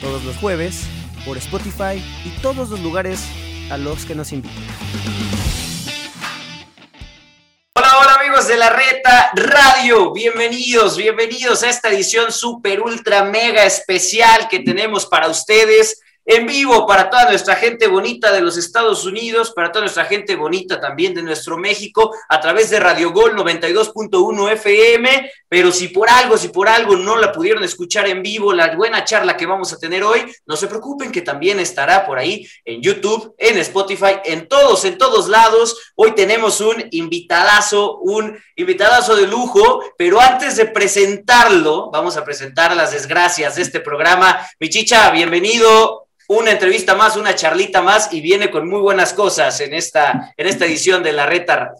todos los jueves por Spotify y todos los lugares a los que nos invitan. Hola, hola amigos de la Reta Radio, bienvenidos, bienvenidos a esta edición super ultra mega especial que tenemos para ustedes en vivo para toda nuestra gente bonita de los Estados Unidos, para toda nuestra gente bonita también de nuestro México, a través de Radio Gol 92.1 FM. Pero si por algo, si por algo no la pudieron escuchar en vivo, la buena charla que vamos a tener hoy, no se preocupen que también estará por ahí en YouTube, en Spotify, en todos, en todos lados. Hoy tenemos un invitadazo, un invitadazo de lujo, pero antes de presentarlo, vamos a presentar las desgracias de este programa. Michicha, bienvenido una entrevista más, una charlita más y viene con muy buenas cosas en esta, en esta edición de La Reta.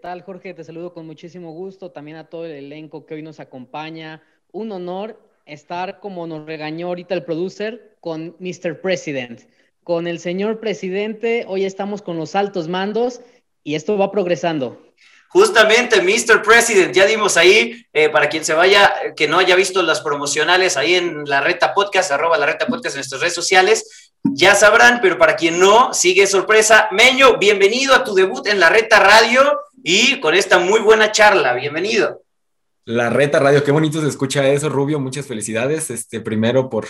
¿Qué tal, Jorge? Te saludo con muchísimo gusto. También a todo el elenco que hoy nos acompaña. Un honor estar, como nos regañó ahorita el producer, con Mr. President. Con el señor presidente, hoy estamos con los altos mandos y esto va progresando. Justamente, Mr. President, ya dimos ahí, eh, para quien se vaya, que no haya visto las promocionales ahí en la Reta Podcast, arroba la Reta Podcast en nuestras redes sociales, ya sabrán, pero para quien no, sigue sorpresa. Meño, bienvenido a tu debut en la Reta Radio y con esta muy buena charla, bienvenido. La Reta Radio, qué bonito se escucha eso, Rubio, muchas felicidades, este, primero por,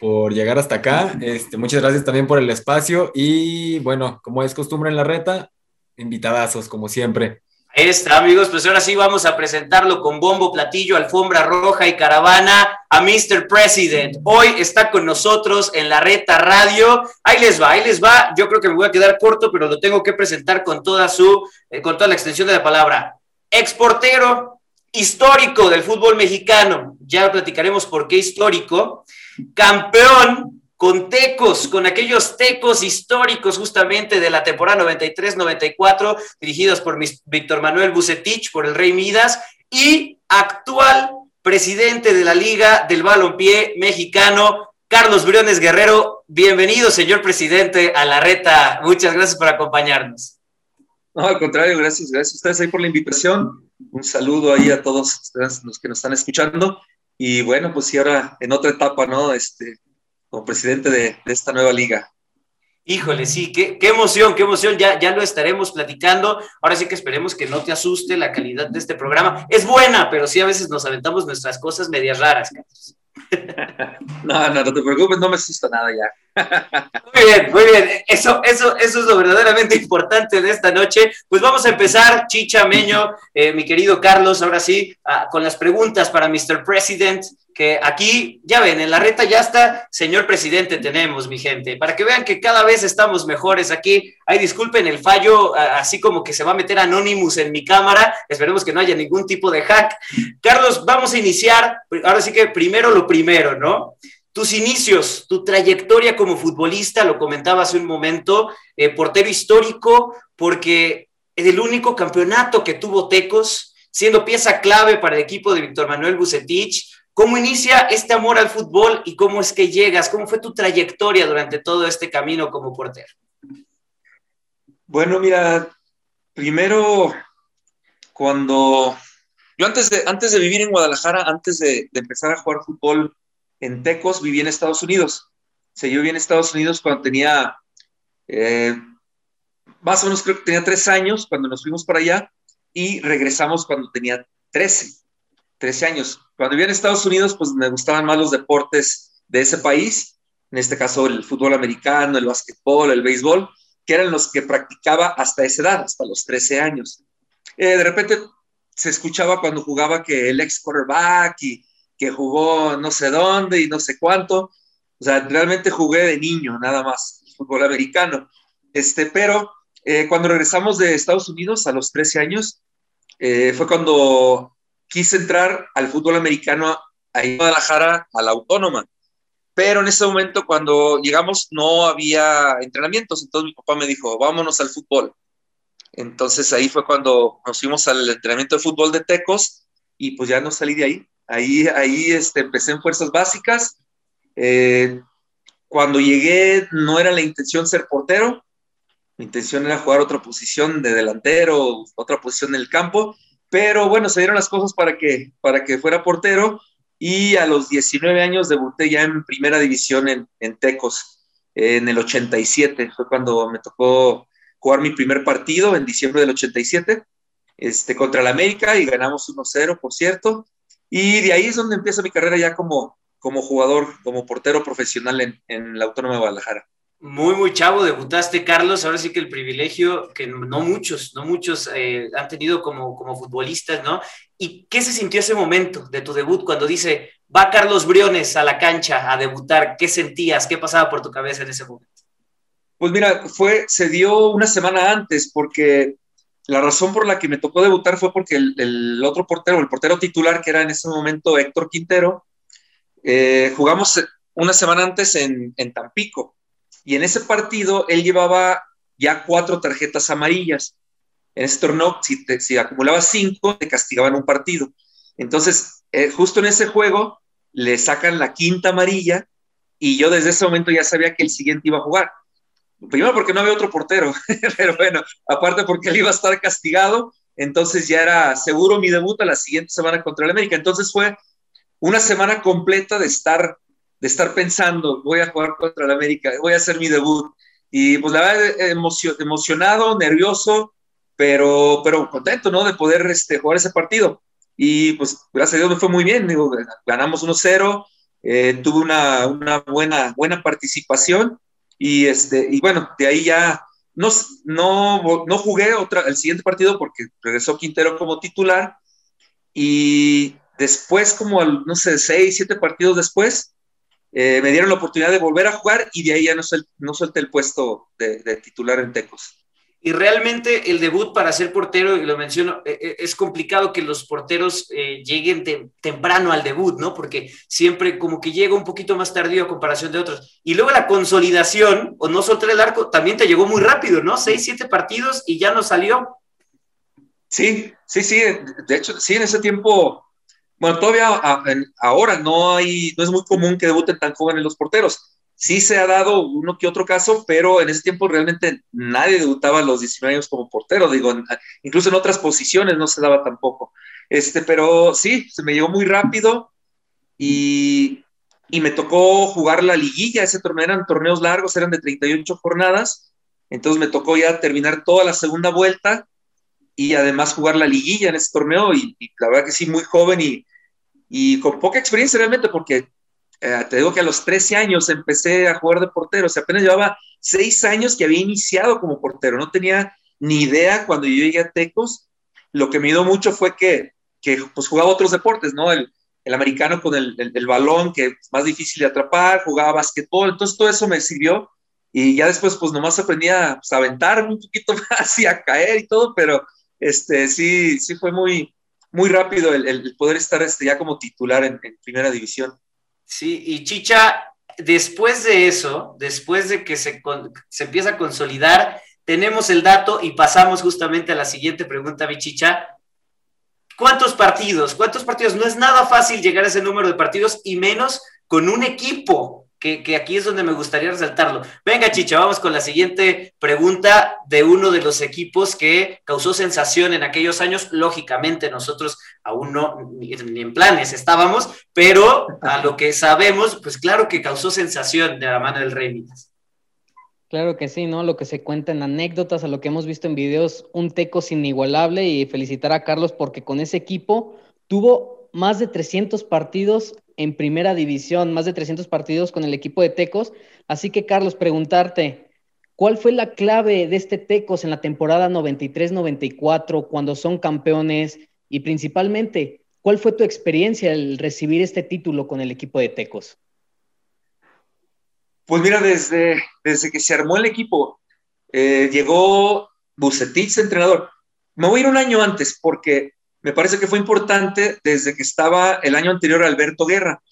por llegar hasta acá, este, muchas gracias también por el espacio y bueno, como es costumbre en la Reta, invitadazos, como siempre. Está, amigos, pues ahora sí vamos a presentarlo con bombo, platillo, alfombra roja y caravana a Mr. President. Hoy está con nosotros en la Reta Radio. Ahí les va, ahí les va. Yo creo que me voy a quedar corto, pero lo tengo que presentar con toda su, eh, con toda la extensión de la palabra. Exportero histórico del fútbol mexicano. Ya platicaremos por qué histórico. Campeón con tecos, con aquellos tecos históricos justamente de la temporada 93-94, dirigidos por Víctor Manuel Bucetich, por el Rey Midas, y actual presidente de la Liga del Balompié Mexicano, Carlos Briones Guerrero. Bienvenido, señor presidente, a la reta. Muchas gracias por acompañarnos. No, al contrario, gracias, gracias a ustedes ahí por la invitación. Un saludo ahí a todos los que nos están escuchando. Y bueno, pues sí, ahora en otra etapa, ¿no? Este, como presidente de, esta nueva liga. Híjole, sí, qué, emoción, qué emoción, ya, ya lo estaremos platicando. Ahora sí que esperemos que no te asuste la calidad de este programa. Es buena, pero sí a veces nos aventamos nuestras cosas medias raras, No, no, no te preocupes, no me asusta nada ya. Muy bien, muy bien. Eso, eso, eso es lo verdaderamente importante de esta noche. Pues vamos a empezar, Chicha Meño, eh, mi querido Carlos, ahora sí, ah, con las preguntas para Mr. President que aquí, ya ven, en la reta ya está, señor presidente, tenemos, mi gente, para que vean que cada vez estamos mejores aquí. Ay, disculpen el fallo, así como que se va a meter Anonymous en mi cámara, esperemos que no haya ningún tipo de hack. Carlos, vamos a iniciar, ahora sí que primero lo primero, ¿no? Tus inicios, tu trayectoria como futbolista, lo comentaba hace un momento, eh, portero histórico, porque es el único campeonato que tuvo Tecos, siendo pieza clave para el equipo de Víctor Manuel Bucetich, ¿Cómo inicia este amor al fútbol y cómo es que llegas? ¿Cómo fue tu trayectoria durante todo este camino como portero? Bueno, mira, primero cuando yo antes de, antes de vivir en Guadalajara, antes de, empezar a jugar fútbol en Tecos, viví en Estados Unidos. O sea, yo viví en Estados Unidos cuando tenía, eh, más o menos creo que tenía tres años cuando nos fuimos para allá y regresamos cuando tenía trece. 13 años. Cuando vivía en Estados Unidos, pues me gustaban más los deportes de ese país, en este caso el fútbol americano, el básquetbol, el béisbol, que eran los que practicaba hasta esa edad, hasta los 13 años. Eh, de repente se escuchaba cuando jugaba que el ex quarterback y que jugó no sé dónde y no sé cuánto. O sea, realmente jugué de niño, nada más, fútbol americano. Este, pero eh, cuando regresamos de Estados Unidos a los 13 años, eh, fue cuando quise entrar al fútbol americano ahí en Guadalajara, a la Autónoma. pero en ese momento cuando llegamos no había entrenamientos, entonces mi papá me dijo, vámonos al fútbol. Entonces ahí fue cuando nos fuimos al entrenamiento de fútbol de Tecos y pues ya no salí de ahí. Ahí, ahí este, empecé en fuerzas básicas. Eh, cuando llegué no era la intención ser portero, mi intención era jugar otra posición de delantero, otra posición en el campo, pero bueno, se dieron las cosas para que, para que fuera portero y a los 19 años debuté ya en primera división en, en Tecos, en el 87, fue cuando me tocó jugar mi primer partido en diciembre del 87 este, contra el América y ganamos 1-0, por cierto. Y de ahí es donde empieza mi carrera ya como, como jugador, como portero profesional en, en la Autónoma de Guadalajara. Muy, muy chavo, debutaste, Carlos. Ahora sí que el privilegio que no muchos, no muchos eh, han tenido como, como futbolistas, ¿no? ¿Y qué se sintió ese momento de tu debut cuando dice, va Carlos Briones a la cancha a debutar? ¿Qué sentías? ¿Qué pasaba por tu cabeza en ese momento? Pues mira, fue, se dio una semana antes, porque la razón por la que me tocó debutar fue porque el, otro portero, el portero titular, que era en ese momento Héctor Quintero, eh, jugamos una semana antes en, en Tampico y en ese partido él llevaba ya cuatro tarjetas amarillas. En ese torneo, si, te, acumulaba cinco, te castigaban un partido. Entonces, eh, justo en ese juego, le sacan la quinta amarilla y yo desde ese momento ya sabía que el siguiente iba a jugar. Primero porque no había otro portero, pero bueno, aparte porque él iba a estar castigado, entonces ya era seguro mi debut a la siguiente semana contra el América. Entonces fue una semana completa de estar de estar pensando, voy a jugar contra el América, voy a hacer mi debut. Y pues la verdad, emocionado, nervioso, pero, pero contento, ¿no? De poder este, jugar ese partido. Y pues gracias a Dios me fue muy bien, digo, ganamos 1-0, eh, tuve una, una, buena, buena participación y, este, y bueno, de ahí ya no, no, no jugué otra, el siguiente partido porque regresó Quintero como titular y después como, no sé, seis, siete partidos después, eh, me dieron la oportunidad de volver a jugar y de ahí ya no, no solté el puesto de, titular en Tecos. Y realmente el debut para ser portero, y lo menciono, eh, eh, es complicado que los porteros lleguen temprano al debut, ¿no? Porque siempre como que llega un poquito más tardío a comparación de otros. Y luego la consolidación, o no soltar el arco, también te llegó muy rápido, ¿no? Seis, siete partidos y ya no salió. Sí, sí, sí. De hecho, sí, en ese tiempo bueno, todavía ahora no hay, no es muy común que debuten tan jóvenes los porteros. Sí se ha dado uno que otro caso, pero en ese tiempo realmente nadie debutaba a los 19 años como portero, digo, incluso en otras posiciones no se daba tampoco. Este, pero sí, se me llegó muy rápido y, y me tocó jugar la liguilla, ese torneo eran torneos largos, eran de 38 jornadas, entonces me tocó ya terminar toda la segunda vuelta y además jugar la liguilla en ese torneo y, y la verdad que sí, muy joven y, y con poca experiencia realmente, porque eh, te digo que a los 13 años empecé a jugar de portero, o sea, apenas llevaba 6 años que había iniciado como portero, no tenía ni idea cuando yo llegué a Tecos, lo que me dio mucho fue que, que pues jugaba otros deportes, ¿no? El, el americano con el, el, balón, que es más difícil de atrapar, jugaba básquetbol, entonces todo eso me sirvió y ya después pues nomás aprendía pues, a aventarme un poquito más y a caer y todo, pero este, sí, sí fue muy, muy rápido el, poder estar este, ya como titular en, primera división. Sí, y Chicha, después de eso, después de que se, se empieza a consolidar, tenemos el dato y pasamos justamente a la siguiente pregunta, mi Chicha. ¿Cuántos partidos? ¿Cuántos partidos? No es nada fácil llegar a ese número de partidos y menos con un equipo que, aquí es donde me gustaría resaltarlo. Venga, Chicha, vamos con la siguiente pregunta de uno de los equipos que causó sensación en aquellos años. Lógicamente, nosotros aún no, ni, en planes estábamos, pero a lo que sabemos, pues claro que causó sensación de la mano del Rey Midas. Claro que sí, ¿no? Lo que se cuenta en anécdotas, a lo que hemos visto en videos, un Tecos inigualable y felicitar a Carlos porque con ese equipo tuvo más de 300 partidos en primera división, más de 300 partidos con el equipo de Tecos. Así que, Carlos, preguntarte, ¿cuál fue la clave de este Tecos en la temporada 93-94 cuando son campeones? Y principalmente, ¿cuál fue tu experiencia al recibir este título con el equipo de Tecos? Pues mira, desde, desde que se armó el equipo, eh, llegó Bucetich, entrenador. Me voy a ir un año antes, porque me parece que fue importante desde que estaba el año anterior Alberto Guerra.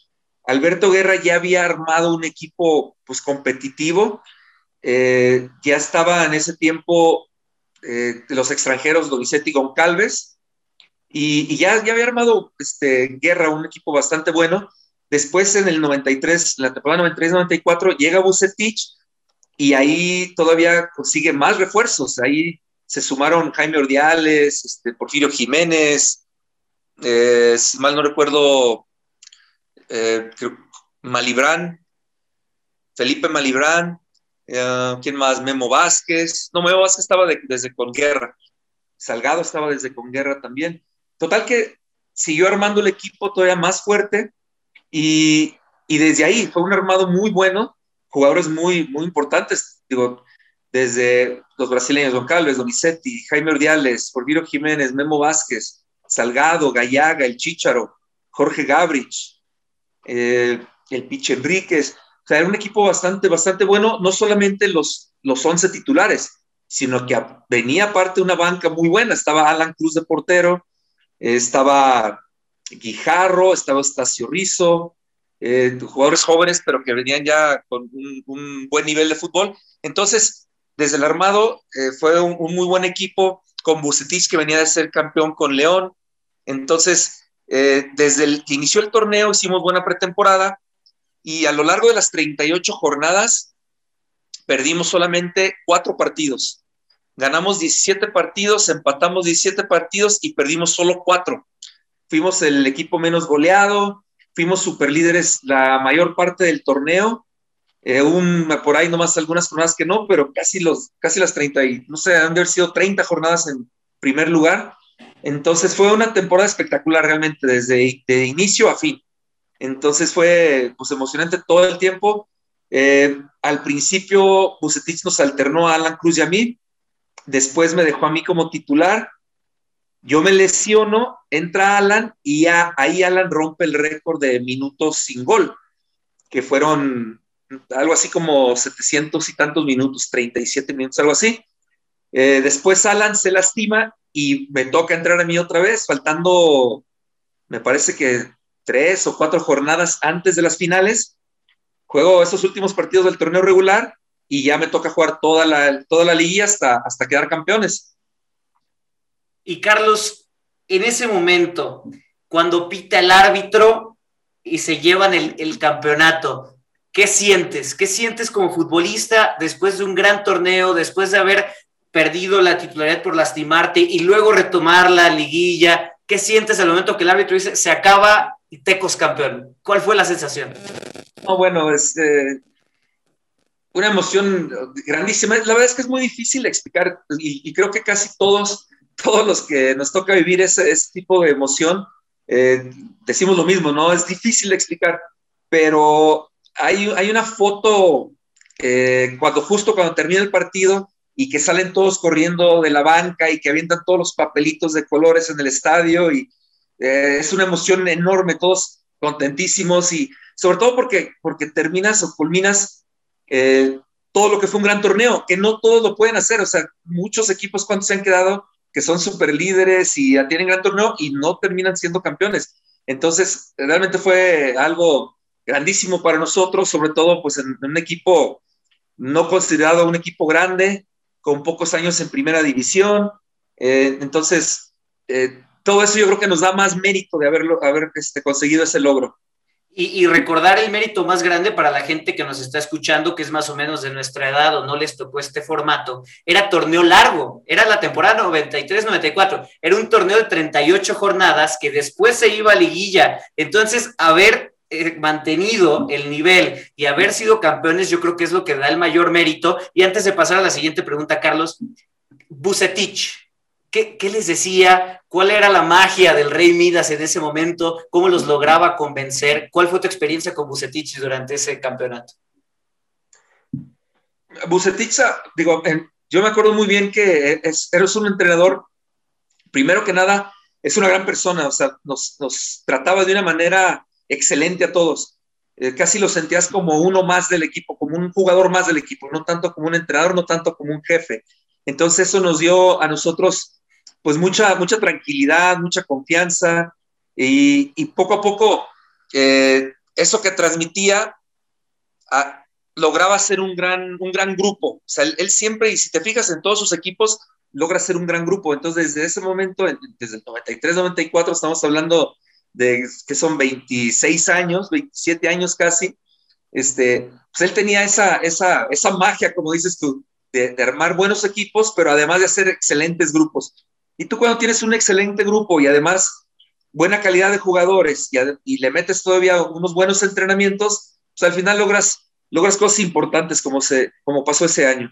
Alberto Guerra ya había armado un equipo pues competitivo, eh, ya estaba en ese tiempo eh, los extranjeros Donizetti y Goncalves, y, ya, ya había armado este, Guerra, un equipo bastante bueno. Después en el 93, la temporada 93-94, llega Bucetich y ahí todavía consigue más refuerzos. Ahí se sumaron Jaime Ordiales, este, Porfirio Jiménez, eh, si mal no recuerdo, eh, Malibrán, Felipe Malibrán, eh, ¿quién más? Memo Vázquez. No, Memo Vázquez estaba desde con guerra. Salgado estaba desde con guerra también. Total que siguió armando el equipo todavía más fuerte y, desde ahí fue un armado muy bueno, jugadores muy, muy importantes, digo, desde los brasileños, Don Calves, Donizetti, Jaime Ordiales, Porfirio Jiménez, Memo Vázquez, Salgado, Gallaga, El Chícharo, Jorge Gabrich, eh, el Piche Enríquez. O sea, era un equipo bastante, bastante bueno, no solamente los, los 11 titulares, sino que venía aparte una banca muy buena. Estaba Alan Cruz de portero, estaba Guijarro, estaba Estacio Rizo, eh, jugadores jóvenes, pero que venían ya con un, buen nivel de fútbol. Entonces, desde el armado eh, fue un, muy buen equipo con Bucetich, que venía de ser campeón con León. Entonces, eh, desde el que inició el torneo hicimos buena pretemporada y a lo largo de las 38 jornadas perdimos solamente cuatro partidos ganamos 17 partidos, empatamos 17 partidos y perdimos solo 4. Fuimos el equipo menos goleado, fuimos superlíderes la mayor parte del torneo. Eh, un, por ahí nomás algunas jornadas que no, pero casi, los, casi las 30, y, no sé, han de haber sido 30 jornadas en primer lugar. Entonces fue una temporada espectacular realmente, desde de inicio a fin. Entonces fue pues, emocionante todo el tiempo. Eh, al principio, Bucetich nos alternó a Alan Cruz y a mí, después me dejó a mí como titular, yo me lesiono, entra Alan y ahí Alan rompe el récord de minutos sin gol, que fueron algo así como 700 y tantos minutos, 37 minutos, algo así. Eh, después Alan se lastima y me toca entrar a mí otra vez, faltando, me parece que tres o cuatro jornadas antes de las finales. Juego esos últimos partidos del torneo regular y ya me toca jugar toda la, toda la liga hasta, hasta quedar campeones. Y Carlos, en ese momento, cuando pita el árbitro y se llevan el, el campeonato, ¿qué sientes? ¿Qué sientes como futbolista después de un gran torneo, después de haber perdido la titularidad por lastimarte y luego retomar la liguilla? ¿Qué sientes al momento que el árbitro dice se acaba y Tecos campeón? ¿Cuál fue la sensación? No, bueno, este una emoción grandísima. La verdad es que es muy difícil explicar y, creo que casi todos, todos los que nos toca vivir ese, tipo de emoción, eh, decimos lo mismo, ¿no? Es difícil explicar, pero hay, hay una foto eh, cuando justo cuando termina el partido y que salen todos corriendo de la banca y que avientan todos los papelitos de colores en el estadio y eh, es una emoción enorme, todos contentísimos y sobre todo porque, porque terminas o culminas eh, todo lo que fue un gran torneo, que no todos lo pueden hacer, o sea, muchos equipos cuando se han quedado que son super líderes y tienen gran torneo y no terminan siendo campeones. Entonces, realmente fue algo grandísimo para nosotros, sobre todo pues en, un equipo no considerado un equipo grande, con pocos años en primera división. Eh, entonces, eh, todo eso yo creo que nos da más mérito de haberlo, haber este, conseguido ese logro. Y, recordar el mérito más grande para la gente que nos está escuchando, que es más o menos de nuestra edad o no les tocó este formato, era torneo largo, era la temporada 93-94, era un torneo de 38 jornadas que después se iba a liguilla. Entonces, haber mantenido el nivel y haber sido campeones, yo creo que es lo que da el mayor mérito. Y antes de pasar a la siguiente pregunta, Carlos, Bucetich, ¿Qué, les decía? ¿Cuál era la magia del Rey Midas en ese momento? ¿Cómo los lograba convencer? ¿Cuál fue tu experiencia con Bucetich durante ese campeonato? Bucetich, digo, yo me acuerdo muy bien que eres un entrenador, primero que nada, es una gran persona, o sea, nos, trataba de una manera excelente a todos. Eh, casi lo sentías como uno más del equipo, como un jugador más del equipo, no tanto como un entrenador, no tanto como un jefe. Entonces eso nos dio a nosotros pues mucha, mucha tranquilidad, mucha confianza y, poco a poco eh, eso que transmitía a, lograba ser un gran, un gran grupo. O sea, él, siempre, y si te fijas en todos sus equipos, logra ser un gran grupo. Entonces, desde ese momento, desde el 93, 94, estamos hablando de que son 26 años, 27 años casi, este, pues él tenía esa, esa, esa magia, como dices tú, de, armar buenos equipos, pero además de hacer excelentes grupos. Y tú cuando tienes un excelente grupo y además buena calidad de jugadores y, le metes todavía unos buenos entrenamientos, pues al final logras logras cosas importantes como, se, como pasó ese año.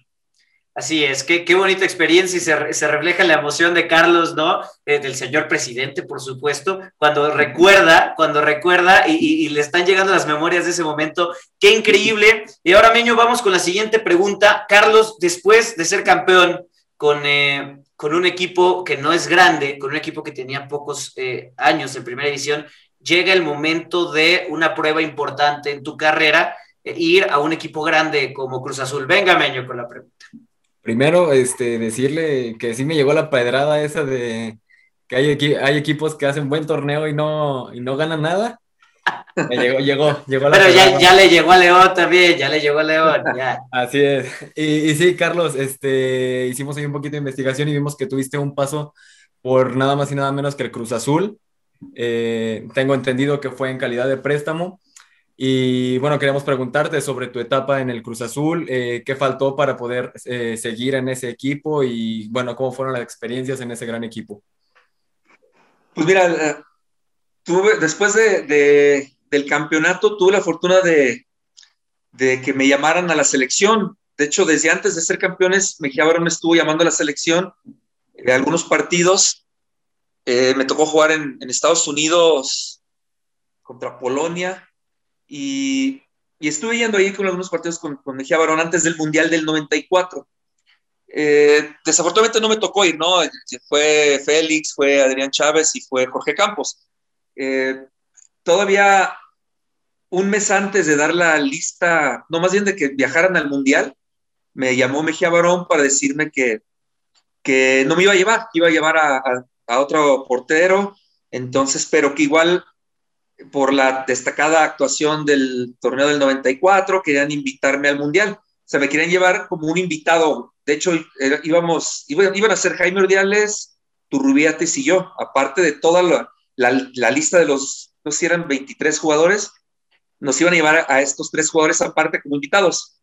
Así es, qué, qué bonita experiencia y se, se, refleja la emoción de Carlos, ¿no? Eh, del señor presidente, por supuesto, cuando recuerda, cuando recuerda y, y, le están llegando las memorias de ese momento. Qué increíble. Y ahora, Meño, vamos con la siguiente pregunta. Carlos, después de ser campeón con, eh, con un equipo que no es grande, con un equipo que tenía pocos eh, años en primera edición, llega el momento de una prueba importante en tu carrera ir a un equipo grande como Cruz Azul. Venga, Meño, con la pregunta. Primero, este, decirle que sí me llegó la pedrada esa de que hay, hay equipos que hacen buen torneo y no, y no ganan nada. Me llegó, llegó, llegó la Pero ya, ya, le llegó a León también, ya le llegó a León, ya. Así es. Y, y, sí, Carlos, este, hicimos ahí un poquito de investigación y vimos que tuviste un paso por nada más y nada menos que el Cruz Azul. Eh, tengo entendido que fue en calidad de préstamo. Y bueno, queríamos preguntarte sobre tu etapa en el Cruz Azul, eh, qué faltó para poder eh, seguir en ese equipo y bueno, cómo fueron las experiencias en ese gran equipo. Pues mira, eh, tuve, después de, del campeonato tuve la fortuna de, de, que me llamaran a la selección. De hecho, desde antes de ser campeones, Mejía Barón estuvo llamando a la selección de algunos partidos. me tocó jugar en, en Estados Unidos contra Polonia, y, estuve yendo ahí con algunos partidos con, con Mejía Barón antes del Mundial del 94. Eh, desafortunadamente no me tocó ir, ¿no? Fue Félix, fue Adrián Chávez y fue Jorge Campos. Eh, todavía un mes antes de dar la lista, no más bien de que viajaran al Mundial, me llamó Mejía Barón para decirme que, que no me iba a llevar, iba a llevar a, a otro portero, entonces, pero que igual por la destacada actuación del torneo del 94, querían invitarme al Mundial. O sea, me querían llevar como un invitado. De hecho, íbamos, iban a ser Jaime Ordiales, Turrubiates y yo, aparte de toda la, lista de los, no sé si eran 23 jugadores, nos iban a llevar a estos tres jugadores aparte como invitados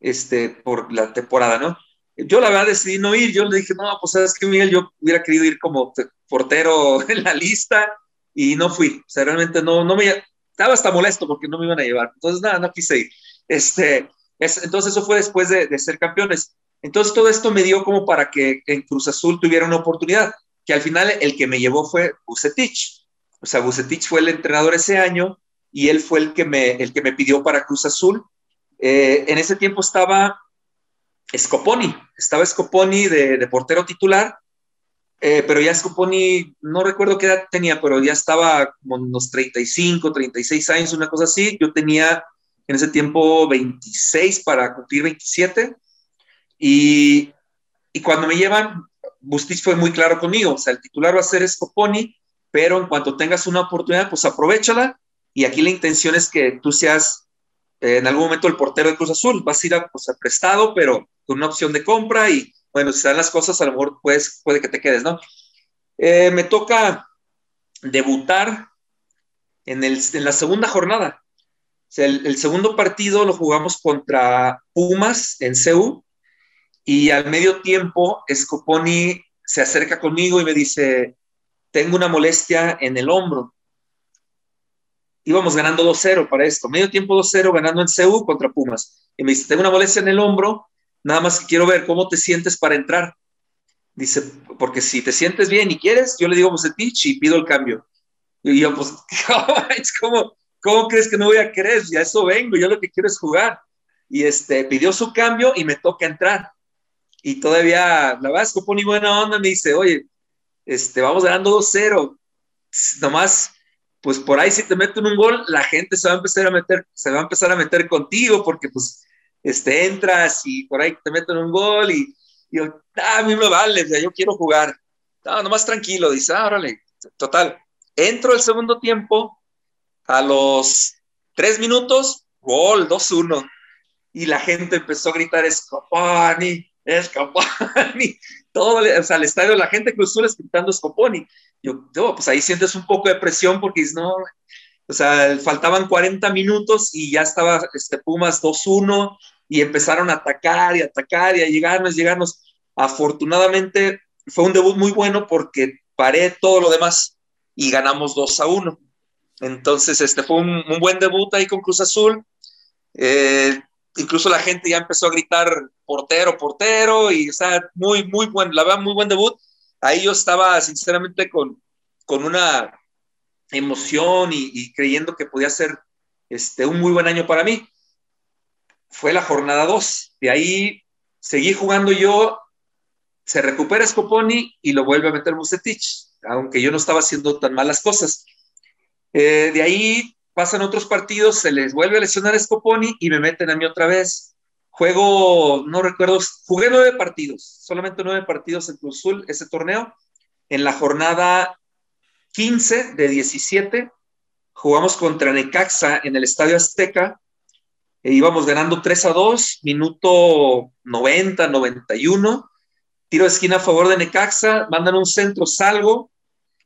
este, por la temporada, ¿no? Yo la verdad decidí no ir, yo le dije, no, pues sabes que Miguel, yo hubiera querido ir como portero en la lista, y no fui. O sea, realmente no, no me, estaba hasta molesto porque no me iban a llevar. Entonces, nada, no quise ir. Este, entonces, eso fue después de, de, ser campeones. Entonces, todo esto me dio como para que en Cruz Azul tuviera una oportunidad, que al final el que me llevó fue Bucetich. O sea, Bucetich fue el entrenador ese año y él fue el que me, el que me pidió para Cruz Azul. Eh, en ese tiempo estaba Scoponi, estaba Scoponi de, de portero titular eh, pero ya Scoponi, no recuerdo qué edad tenía, pero ya estaba como unos 35, 36 años, una cosa así. Yo tenía en ese tiempo 26 para cumplir 27. Y, y cuando me llevan, Bustich fue muy claro conmigo, o sea, el titular va a ser Scoponi, pero en cuanto tengas una oportunidad, pues aprovechala. Y aquí la intención es que tú seas eh, en algún momento el portero de Cruz Azul. Vas a ir a, pues, a prestado, pero con una opción de compra y bueno, si dan las cosas, a lo mejor pues, puede que te quedes, ¿no? Eh, me toca debutar en, el, en la segunda jornada. O sea, el, segundo partido lo jugamos contra Pumas en CEU y al medio tiempo Scoponi se acerca conmigo y me dice, tengo una molestia en el hombro. Íbamos ganando 2-0 para esto, medio tiempo 2-0 ganando en CEU contra Pumas. Y me dice, tengo una molestia en el hombro, Nada más que quiero ver cómo te sientes para entrar. Dice, porque si te sientes bien y quieres, yo le digo Bucetich y pido el cambio. Y yo, pues, es como, ¿cómo crees que no voy a querer? Ya eso vengo, yo lo que quiero es jugar. Y este, pidió su cambio y me toca entrar. Y todavía, la es que buena onda, me dice, oye, este, vamos ganando 2-0. Nomás, pues por ahí si te meten un gol, la gente se va a empezar a meter, se va a empezar a meter contigo, porque pues este, entras y por ahí te meten un gol y, yo, ah, a mí me vale, yo quiero jugar. No, nomás tranquilo, dice, ah, órale, total. Entro el segundo tiempo, a los Tres minutos, gol, 2-1. Y la gente empezó a gritar, Scoponi, Scoponi. Todo, o sea, el estadio, la gente Cruz Azul gritando Scoponi. Yo, yo, pues ahí sientes un poco de presión porque dices, no, o sea, faltaban 40 minutos y ya estaba este, Pumas 2-1 y empezaron a atacar y atacar y a llegarnos, llegarnos. Afortunadamente fue un debut muy bueno porque paré todo lo demás y ganamos 2 a 1. Entonces, este fue un, buen debut ahí con Cruz Azul. Eh, incluso la gente ya empezó a gritar portero, portero, y o sea, muy, muy buen, la verdad, muy buen debut. Ahí yo estaba sinceramente con, con una emoción y, creyendo que podía ser este, un muy buen año para mí. Fue la jornada 2. De ahí seguí jugando yo, se recupera Scoponi y lo vuelve a meter Musetich, aunque yo no estaba haciendo tan malas cosas. Eh, de ahí pasan otros partidos, se les vuelve a lesionar Scoponi y me meten a mí otra vez. Juego, no recuerdo, jugué nueve partidos, solamente nueve partidos en Cruz Azul ese torneo. En la jornada 15 de 17 jugamos contra Necaxa en el Estadio Azteca e íbamos ganando 3 a 2, minuto 90, 91. Tiro de esquina a favor de Necaxa, mandan un centro, salgo,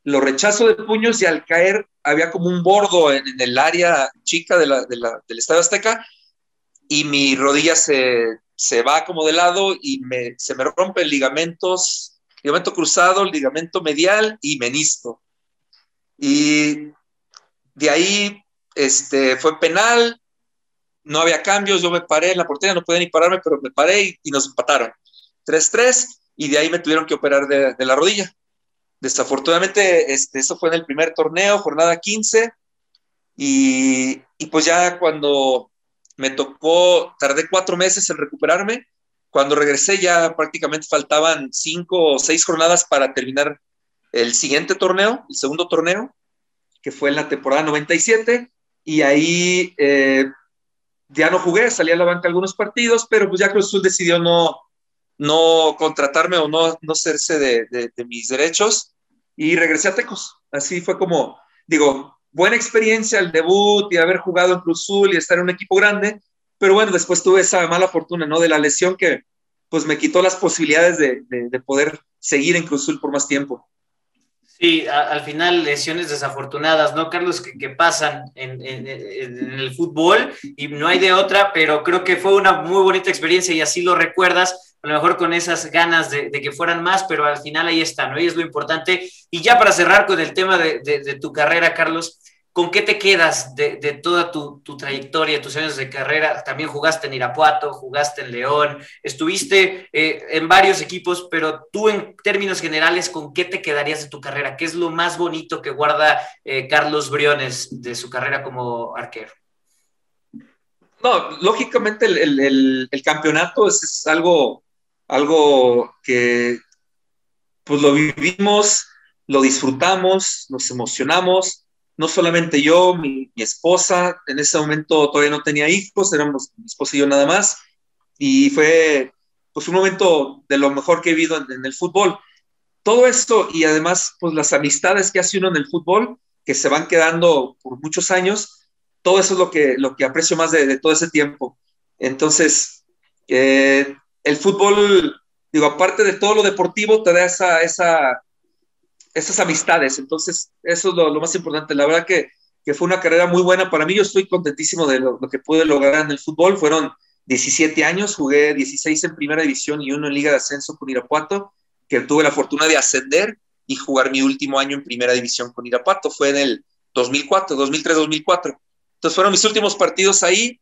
lo rechazo de puños y al caer había como un bordo en, el área chica de la, del Estadio Azteca y mi rodilla se, se va como de lado y me, se me rompen ligamentos, ligamento cruzado, ligamento medial y menisco. Y de ahí este, fue penal, no había cambios, yo me paré en la portería, no podía ni pararme, pero me paré y, nos empataron. 3-3 y de ahí me tuvieron que operar de, la rodilla. Desafortunadamente, este, eso fue en el primer torneo, jornada 15, y, y pues ya cuando me tocó, tardé cuatro meses en recuperarme, cuando regresé ya prácticamente faltaban cinco o seis jornadas para terminar el siguiente torneo, el segundo torneo, que fue en la temporada 97, y ahí eh, ya no jugué, salí a la banca algunos partidos, pero pues ya Cruz Azul decidió no, no contratarme o no, no hacerse de, de, mis derechos y regresé a Tecos. Así fue como, digo, buena experiencia el debut y haber jugado en Cruz Azul y estar en un equipo grande, pero bueno, después tuve esa mala fortuna, ¿no? De la lesión que pues me quitó las posibilidades de, de poder seguir en Cruz Azul por más tiempo. Sí, al final lesiones desafortunadas, ¿no, Carlos? Que, pasan en, el fútbol y no hay de otra, pero creo que fue una muy bonita experiencia y así lo recuerdas, a lo mejor con esas ganas de, que fueran más, pero al final ahí está, ¿no? Y es lo importante. Y ya para cerrar con el tema de tu carrera, Carlos, ¿Con qué te quedas de, toda tu, trayectoria, tus años de carrera? También jugaste en Irapuato, jugaste en León, estuviste eh, en varios equipos, pero tú en términos generales, ¿con qué te quedarías de tu carrera? ¿Qué es lo más bonito que guarda eh, Carlos Briones de su carrera como arquero? No, lógicamente el, campeonato es, algo, algo que pues lo vivimos, lo disfrutamos, nos emocionamos no solamente yo, mi, esposa, en ese momento todavía no tenía hijos, éramos mi esposa y yo nada más, y fue pues un momento de lo mejor que he vivido en, el fútbol. Todo esto y además pues las amistades que hace uno en el fútbol, que se van quedando por muchos años, todo eso es lo que, lo que aprecio más de, todo ese tiempo. Entonces, eh, el fútbol, digo, aparte de todo lo deportivo, te da esa, esa esas amistades. Entonces, eso es lo, más importante. La verdad que, que, fue una carrera muy buena para mí. Yo estoy contentísimo de lo, que pude lograr en el fútbol. Fueron 17 años, jugué 16 en primera división y uno en Liga de Ascenso con Irapuato, que tuve la fortuna de ascender y jugar mi último año en primera división con Irapuato. Fue en el 2004, 2003-2004. Entonces fueron mis últimos partidos ahí,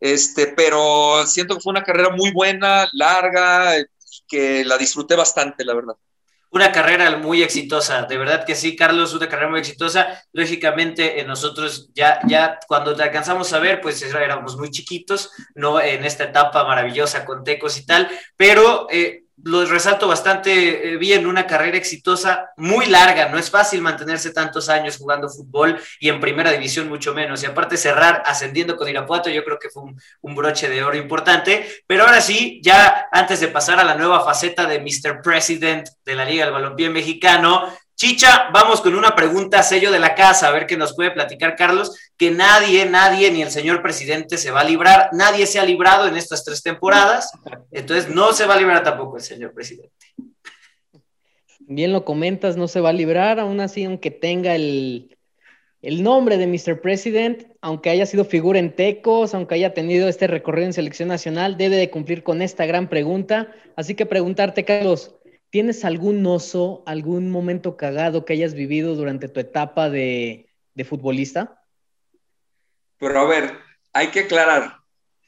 este, pero siento que fue una carrera muy buena, larga, que la disfruté bastante, la verdad una carrera muy exitosa, de verdad que sí, Carlos, una carrera muy exitosa. Lógicamente, eh, nosotros ya, ya cuando te alcanzamos a ver, pues éramos muy chiquitos, no en esta etapa maravillosa con Tecos y tal, pero eh, lo resalto bastante eh, bien, una carrera exitosa, muy larga, no es fácil mantenerse tantos años jugando fútbol y en primera división mucho menos, y aparte cerrar ascendiendo con Irapuato, yo creo que fue un, broche de oro importante, pero ahora sí, ya antes de pasar a la nueva faceta de Mr. President de la Liga del Balompié Mexicano, Chicha, vamos con una pregunta sello de la casa, a ver qué nos puede platicar Carlos, que nadie, nadie, ni el señor presidente se va a librar, nadie se ha librado en estas tres temporadas, entonces no se va a librar tampoco el señor presidente. Bien lo comentas, no se va a librar, aún así, aunque tenga el, el nombre de Mr. President, aunque haya sido figura en Tecos, aunque haya tenido este recorrido en selección nacional, debe de cumplir con esta gran pregunta. Así que preguntarte, Carlos, ¿tienes algún oso, algún momento cagado que hayas vivido durante tu etapa de, futbolista? Pero a ver, hay que aclarar,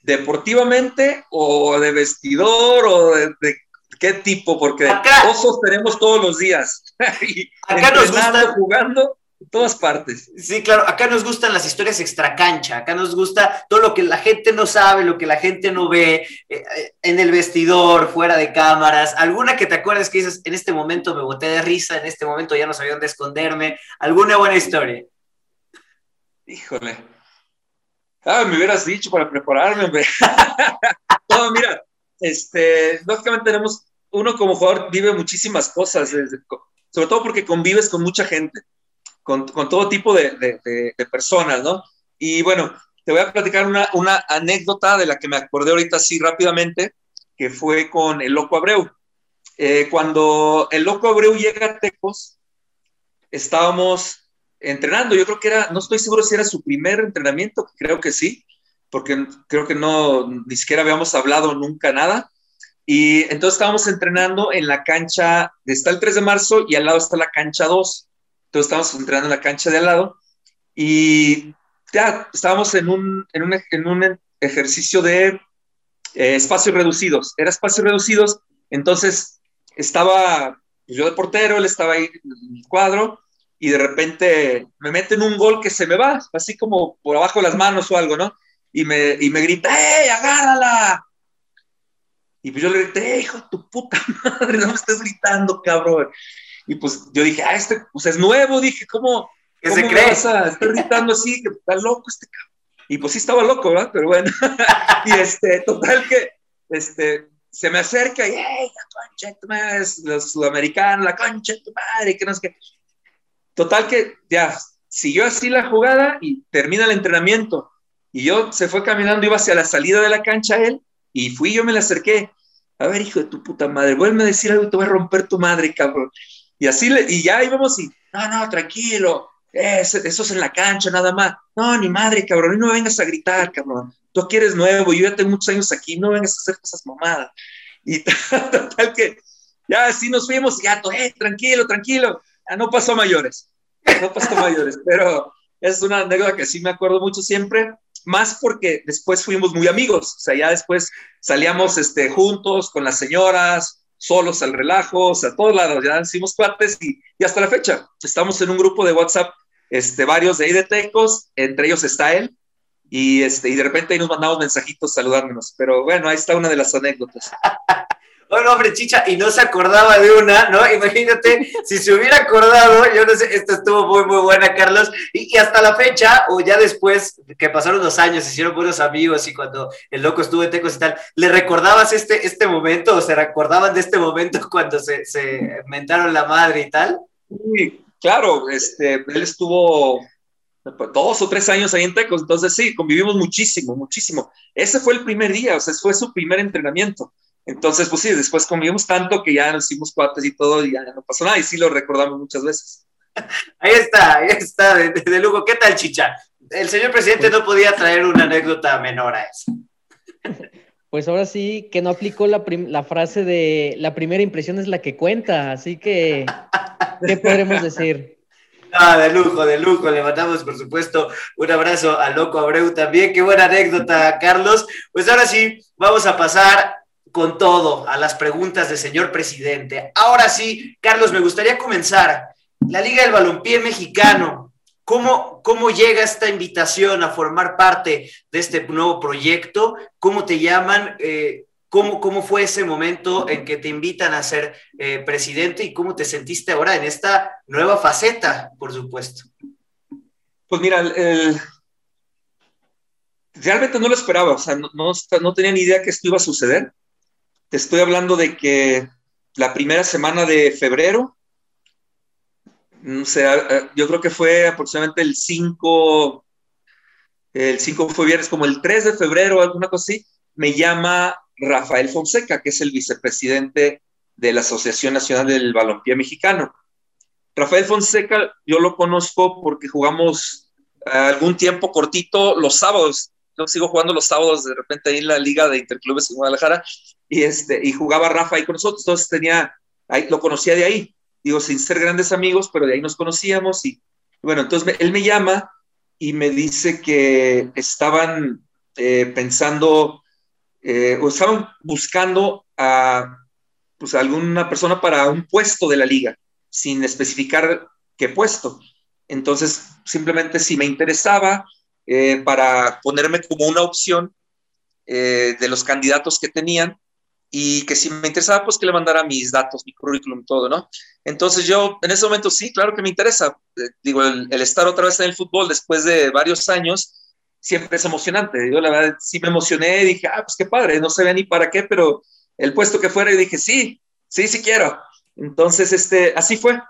¿deportivamente o de vestidor o de, qué tipo? Porque osos tenemos todos los días. acá nos gusta jugando todas partes. Sí, claro, acá nos gustan las historias extracancha, acá nos gusta todo lo que la gente no sabe, lo que la gente no ve, eh, eh, en el vestidor, fuera de cámaras, alguna que te acuerdes que dices, en este momento me boté de risa, en este momento ya no sabía dónde esconderme, alguna buena historia. Híjole. Ah, me hubieras dicho para prepararme, hombre. no, mira, este, lógicamente tenemos, uno como jugador vive muchísimas cosas, sobre todo porque convives con mucha gente con, todo tipo de, personas, ¿no? Y bueno, te voy a platicar una, anécdota de la que me acordé ahorita así rápidamente, que fue con el Loco Abreu. Eh, cuando el Loco Abreu llega a Tecos, estábamos entrenando, yo creo que era, no estoy seguro si era su primer entrenamiento, creo que sí, porque creo que no, ni siquiera habíamos hablado nunca nada. Y entonces estábamos entrenando en la cancha, está el 3 de marzo y al lado está la cancha 2. Entonces estábamos entrenando en la cancha de al lado y ya estábamos en un, en un, en un ejercicio de eh, espacios reducidos. Era espacios reducidos, entonces estaba yo de portero, él estaba ahí en el cuadro y de repente me meten un gol que se me va, así como por abajo de las manos o algo, ¿no? Y me, y me grita, ¡Ey, agárrala! Y pues yo le grité, hijo de tu puta madre, no me estés gritando, cabrón. Y pues yo dije, ah, este pues es nuevo, dije, ¿cómo, ¿Qué se cree? Vas gritando así, que está loco este cabrón. Y pues sí estaba loco, ¿verdad? Pero bueno. y este, total que, este, se me acerca y, ¡hey, la concha tu madre! Los sudamericanos, la concha de tu madre, que no sé qué. Total que ya siguió así la jugada y termina el entrenamiento. Y yo se fue caminando, iba hacia la salida de la cancha él, y fui, yo me le acerqué. A ver, hijo de tu puta madre, vuelve a decir algo y te voy a romper tu madre, cabrón. Y así, le, y ya íbamos y, no, no, tranquilo, eso, es en la cancha nada más. No, ni madre, cabrón, no me vengas a gritar, cabrón. Tú aquí eres nuevo, yo ya tengo muchos años aquí, no vengas a hacer cosas mamadas. Y tal, que ya así nos fuimos y ya, eh, tranquilo, tranquilo. Ya no pasó mayores, no pasó mayores, pero es una anécdota que sí me acuerdo mucho siempre, más porque después fuimos muy amigos, o sea, ya después salíamos este, juntos con las señoras, solos al relajo, o sea, a todos lados, ya hicimos cuates y, y, hasta la fecha estamos en un grupo de WhatsApp, este, varios de ahí de Tecos, entre ellos está él, y, este, y de repente ahí nos mandamos mensajitos saludándonos, pero bueno, ahí está una de las anécdotas. Bueno, hombre, chicha, y no se acordaba de una, ¿no? Imagínate, si se hubiera acordado, yo no sé, esto estuvo muy, muy buena, Carlos, y, hasta la fecha, o ya después que pasaron los años, hicieron buenos amigos y cuando el loco estuvo en Tecos y tal, ¿le recordabas este, este momento o se recordaban de este momento cuando se, se mentaron la madre y tal? Sí, claro, este, él estuvo dos o tres años ahí en Tecos, entonces sí, convivimos muchísimo, muchísimo. Ese fue el primer día, o sea, fue su primer entrenamiento. Entonces, pues sí, después convivimos tanto que ya nos hicimos cuates y todo y ya no pasó nada y sí lo recordamos muchas veces. Ahí está, ahí está, de, de lujo. ¿Qué tal, Chicha? El señor presidente no podía traer una anécdota menor a eso. Pues ahora sí que no aplicó la, la, frase de la primera impresión es la que cuenta, así que, ¿qué podremos decir? Ah, de lujo, de lujo. Le mandamos, por supuesto, un abrazo al Loco Abreu también. Qué buena anécdota, Carlos. Pues ahora sí, vamos a pasar con todo a las preguntas del señor presidente. Ahora sí, Carlos, me gustaría comenzar. La Liga del Balompié Mexicano, ¿cómo, cómo llega esta invitación a formar parte de este nuevo proyecto? ¿Cómo te llaman? Eh, ¿cómo, ¿Cómo fue ese momento en que te invitan a ser eh, presidente y cómo te sentiste ahora en esta nueva faceta, por supuesto? Pues mira, realmente no lo esperaba, o sea, no, tenía ni idea que esto iba a suceder. Te estoy hablando de que la primera semana de febrero no sé, yo creo que fue aproximadamente el 5, el 5 fue viernes, como el 3 de febrero, alguna cosa así, me llama Rafael Fonseca, que es el vicepresidente de la Asociación Nacional del Balompié Mexicano. Rafael Fonseca, yo lo conozco porque jugamos eh, algún tiempo cortito los sábados. Yo sigo jugando los sábados de repente ahí en la Liga de Interclubes en Guadalajara y, este, y jugaba Rafa ahí con nosotros. Entonces tenía, ahí, lo conocía de ahí digo, sin ser grandes amigos, pero de ahí nos conocíamos y bueno, entonces él me llama y me dice que estaban eh, pensando eh, o estaban buscando a pues, alguna persona para un puesto de la liga, sin especificar qué puesto. Entonces, simplemente si me interesaba eh, para ponerme como una opción de los candidatos que tenían, y que si me interesaba, pues que le mandara mis datos, mi currículum, todo, ¿no? Entonces yo en ese momento sí, claro que me interesa. Eh, digo, el, estar otra vez en el fútbol después de varios años siempre es emocionante. Yo la verdad sí me emocioné dije, ah, pues qué padre, no sé ni para qué, pero el puesto que fuera y dije, sí, sí, sí quiero. Entonces, este, así fue.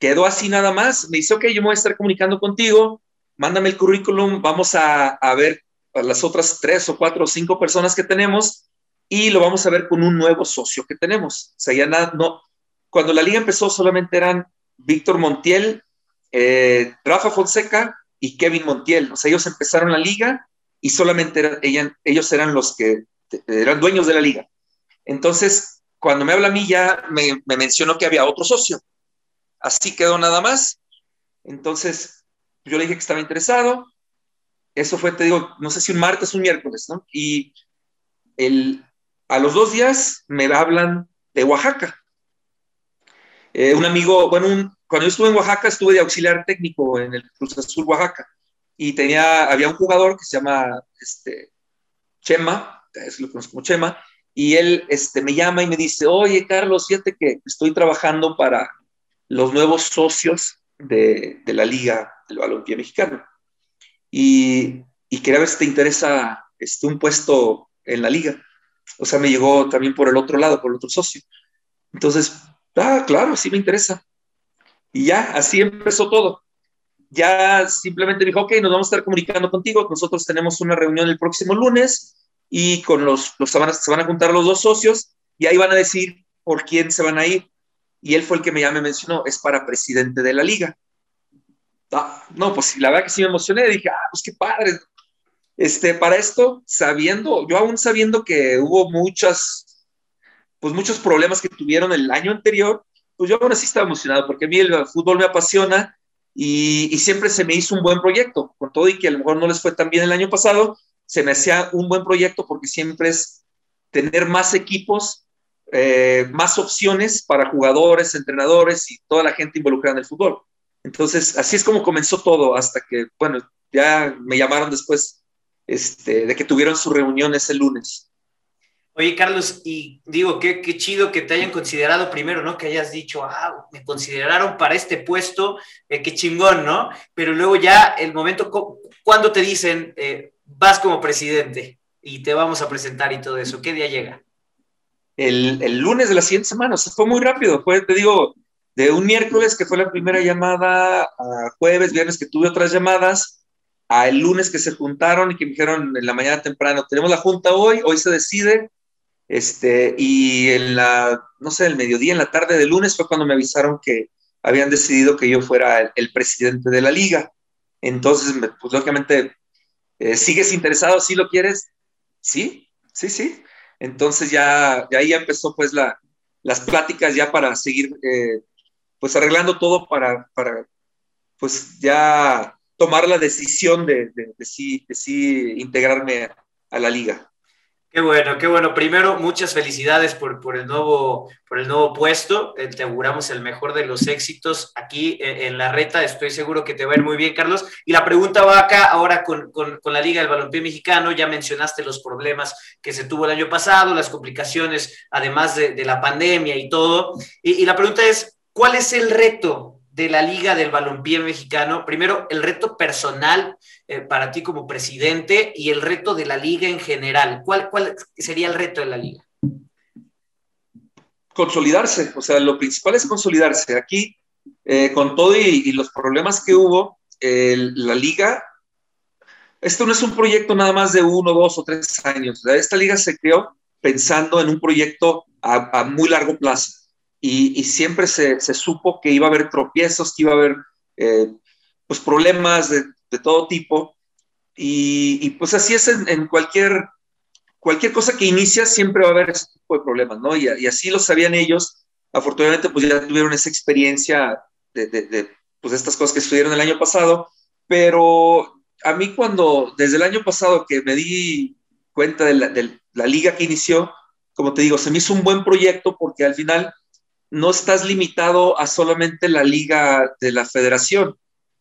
Quedó así nada más. Me dice, ok, yo me voy a estar comunicando contigo, mándame el currículum, vamos a, a ver a las otras tres o cuatro o cinco personas que tenemos y lo vamos a ver con un nuevo socio que tenemos. O sea, ya nada, no, cuando la liga empezó solamente eran Víctor Montiel, eh, Rafa Fonseca y Kevin Montiel. O sea, ellos empezaron la liga y solamente ellos eran los que eran dueños de la liga. Entonces, cuando me habla a mí ya me, me mencionó que había otro socio. Así quedó nada más. Entonces, yo le dije que estaba interesado. Eso fue, te digo, no sé si un martes o un miércoles, ¿no? Y el, a los dos días me hablan de Oaxaca. Eh, un amigo, bueno, cuando yo estuve en Oaxaca, estuve de auxiliar técnico en el Cruz Azul Oaxaca y tenía, había un jugador que se llama este, Chema, lo conozco como Chema, y él este, me llama y me dice, oye, Carlos, fíjate que estoy trabajando para los nuevos socios de, de la Liga del Balompié Mexicano. Y, y quería ver si te interesa este, un puesto en la liga o sea, me llegó también por el otro lado, por el otro socio. Entonces, ah, claro, sí me interesa. Y ya, así empezó todo. Ya simplemente dijo, ok, nos vamos a estar comunicando contigo, nosotros tenemos una reunión el próximo lunes y con los, los se, van a, se van a juntar los dos socios y ahí van a decir por quién se van a ir. Y él fue el que me ya me mencionó, es para presidente de la liga. Ah, no, pues la verdad que sí me emocioné, dije, ah, pues qué padre, este, para esto, sabiendo, yo aún sabiendo que hubo muchas, pues muchos problemas que tuvieron el año anterior, pues yo aún así estaba emocionado porque a mí el fútbol me apasiona y, siempre se me hizo un buen proyecto, con todo y que a lo mejor no les fue tan bien el año pasado, se me hacía un buen proyecto porque siempre es tener más equipos, eh, más opciones para jugadores, entrenadores y toda la gente involucrada en el fútbol. Entonces, así es como comenzó todo hasta que, bueno, ya me llamaron después este, de que tuvieron su reunión ese lunes. Oye, Carlos, y digo, qué, qué chido que te hayan considerado primero, ¿no? Que hayas dicho, ah, me consideraron para este puesto, eh, qué chingón, ¿no? Pero luego ya el momento, cuando te dicen, eh, vas como presidente y te vamos a presentar y todo eso, ¿qué día llega? El, el lunes de la siguiente semana, o sea, fue muy rápido, fue, te digo, de un miércoles que fue la primera llamada a jueves, viernes que tuve otras llamadas, a el lunes que se juntaron y que me dijeron en la mañana temprano, tenemos la junta hoy, hoy se decide, este, y en la, no sé, el mediodía, en la tarde del lunes fue cuando me avisaron que habían decidido que yo fuera el, presidente de la liga. Entonces, pues lógicamente, eh, ¿sigues interesado? ¿Sí lo quieres? Sí, sí, sí. Entonces ya, ya ahí empezó pues la, las pláticas ya para seguir eh, pues arreglando todo para, para pues ya tomar la decisión de, de, sí, integrarme a la liga. Qué bueno, qué bueno. Primero, muchas felicidades por, por, el, nuevo, por el nuevo puesto. Eh, te auguramos el mejor de los éxitos aquí en, la reta. Estoy seguro que te va a ir muy bien, Carlos. Y la pregunta va acá ahora con, con, con, la Liga del Balompié Mexicano. Ya mencionaste los problemas que se tuvo el año pasado, las complicaciones, además de, de la pandemia y todo. Y, y la pregunta es, ¿cuál es el reto de la Liga del Balompié Mexicano. Primero, el reto personal eh, para ti como presidente y el reto de la Liga en general. ¿Cuál, ¿Cuál sería el reto de la Liga? Consolidarse, o sea, lo principal es consolidarse. Aquí eh, con todo y, los problemas que hubo, la liga, esto no es un proyecto nada más de uno, dos o tres años. Esta liga se creó pensando en un proyecto a, muy largo plazo y, siempre se, supo que iba a haber tropiezos, que iba a haber eh, pues problemas de, todo tipo y, pues así es en, cualquier, cualquier cosa que inicia siempre va a haber ese tipo de problemas, ¿no? Y, y así lo sabían ellos. Afortunadamente pues ya tuvieron esa experiencia de, de, pues, estas cosas que estudiaron el año pasado, pero a mí cuando, desde el año pasado que me di cuenta de la, de la liga que inició, como te digo, se me hizo un buen proyecto porque al final no estás limitado a solamente la liga de la federación,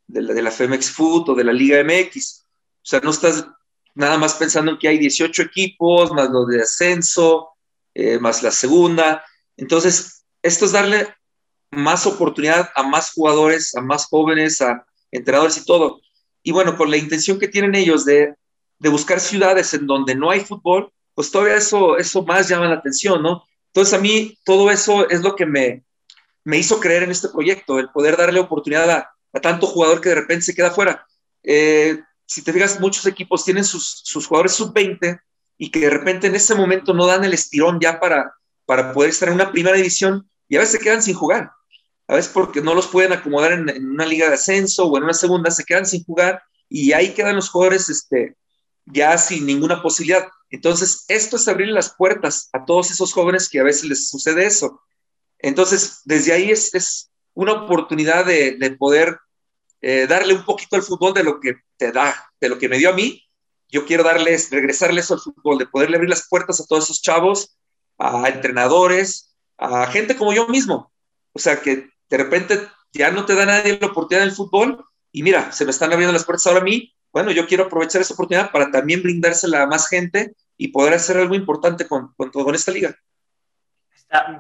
de la, de Femex Food o de la Liga MX. O sea, no estás nada más pensando en que hay 18 equipos, más los de ascenso, eh, más la segunda. Entonces, esto es darle más oportunidad a más jugadores, a más jóvenes, a entrenadores y todo. Y bueno, con la intención que tienen ellos de, de buscar ciudades en donde no hay fútbol, pues todavía eso, eso más llama la atención, ¿no? Entonces a mí todo eso es lo que me, me hizo creer en este proyecto, el poder darle oportunidad a, tanto jugador que de repente se queda fuera. Eh, si te fijas, muchos equipos tienen sus, sus jugadores sub-20 y que de repente en ese momento no dan el estirón ya para, para poder estar en una primera división y a veces se quedan sin jugar a veces porque no los pueden acomodar en, una liga de ascenso o en una segunda, se quedan sin jugar y ahí quedan los jugadores este, ya sin ninguna posibilidad. Entonces, esto es abrir las puertas a todos esos jóvenes que a veces les sucede eso. Entonces, desde ahí es, es una oportunidad de, de poder eh, darle un poquito al fútbol de lo que te da, de lo que me dio a mí. Yo quiero darles, regresarles al fútbol, de poderle abrir las puertas a todos esos chavos, a entrenadores, a gente como yo mismo. O sea, que de repente ya no te da nadie la oportunidad del fútbol y mira, se me están abriendo las puertas ahora a mí, bueno, yo quiero aprovechar esa oportunidad para también brindársela a más gente y poder hacer algo importante con, con, con esta liga.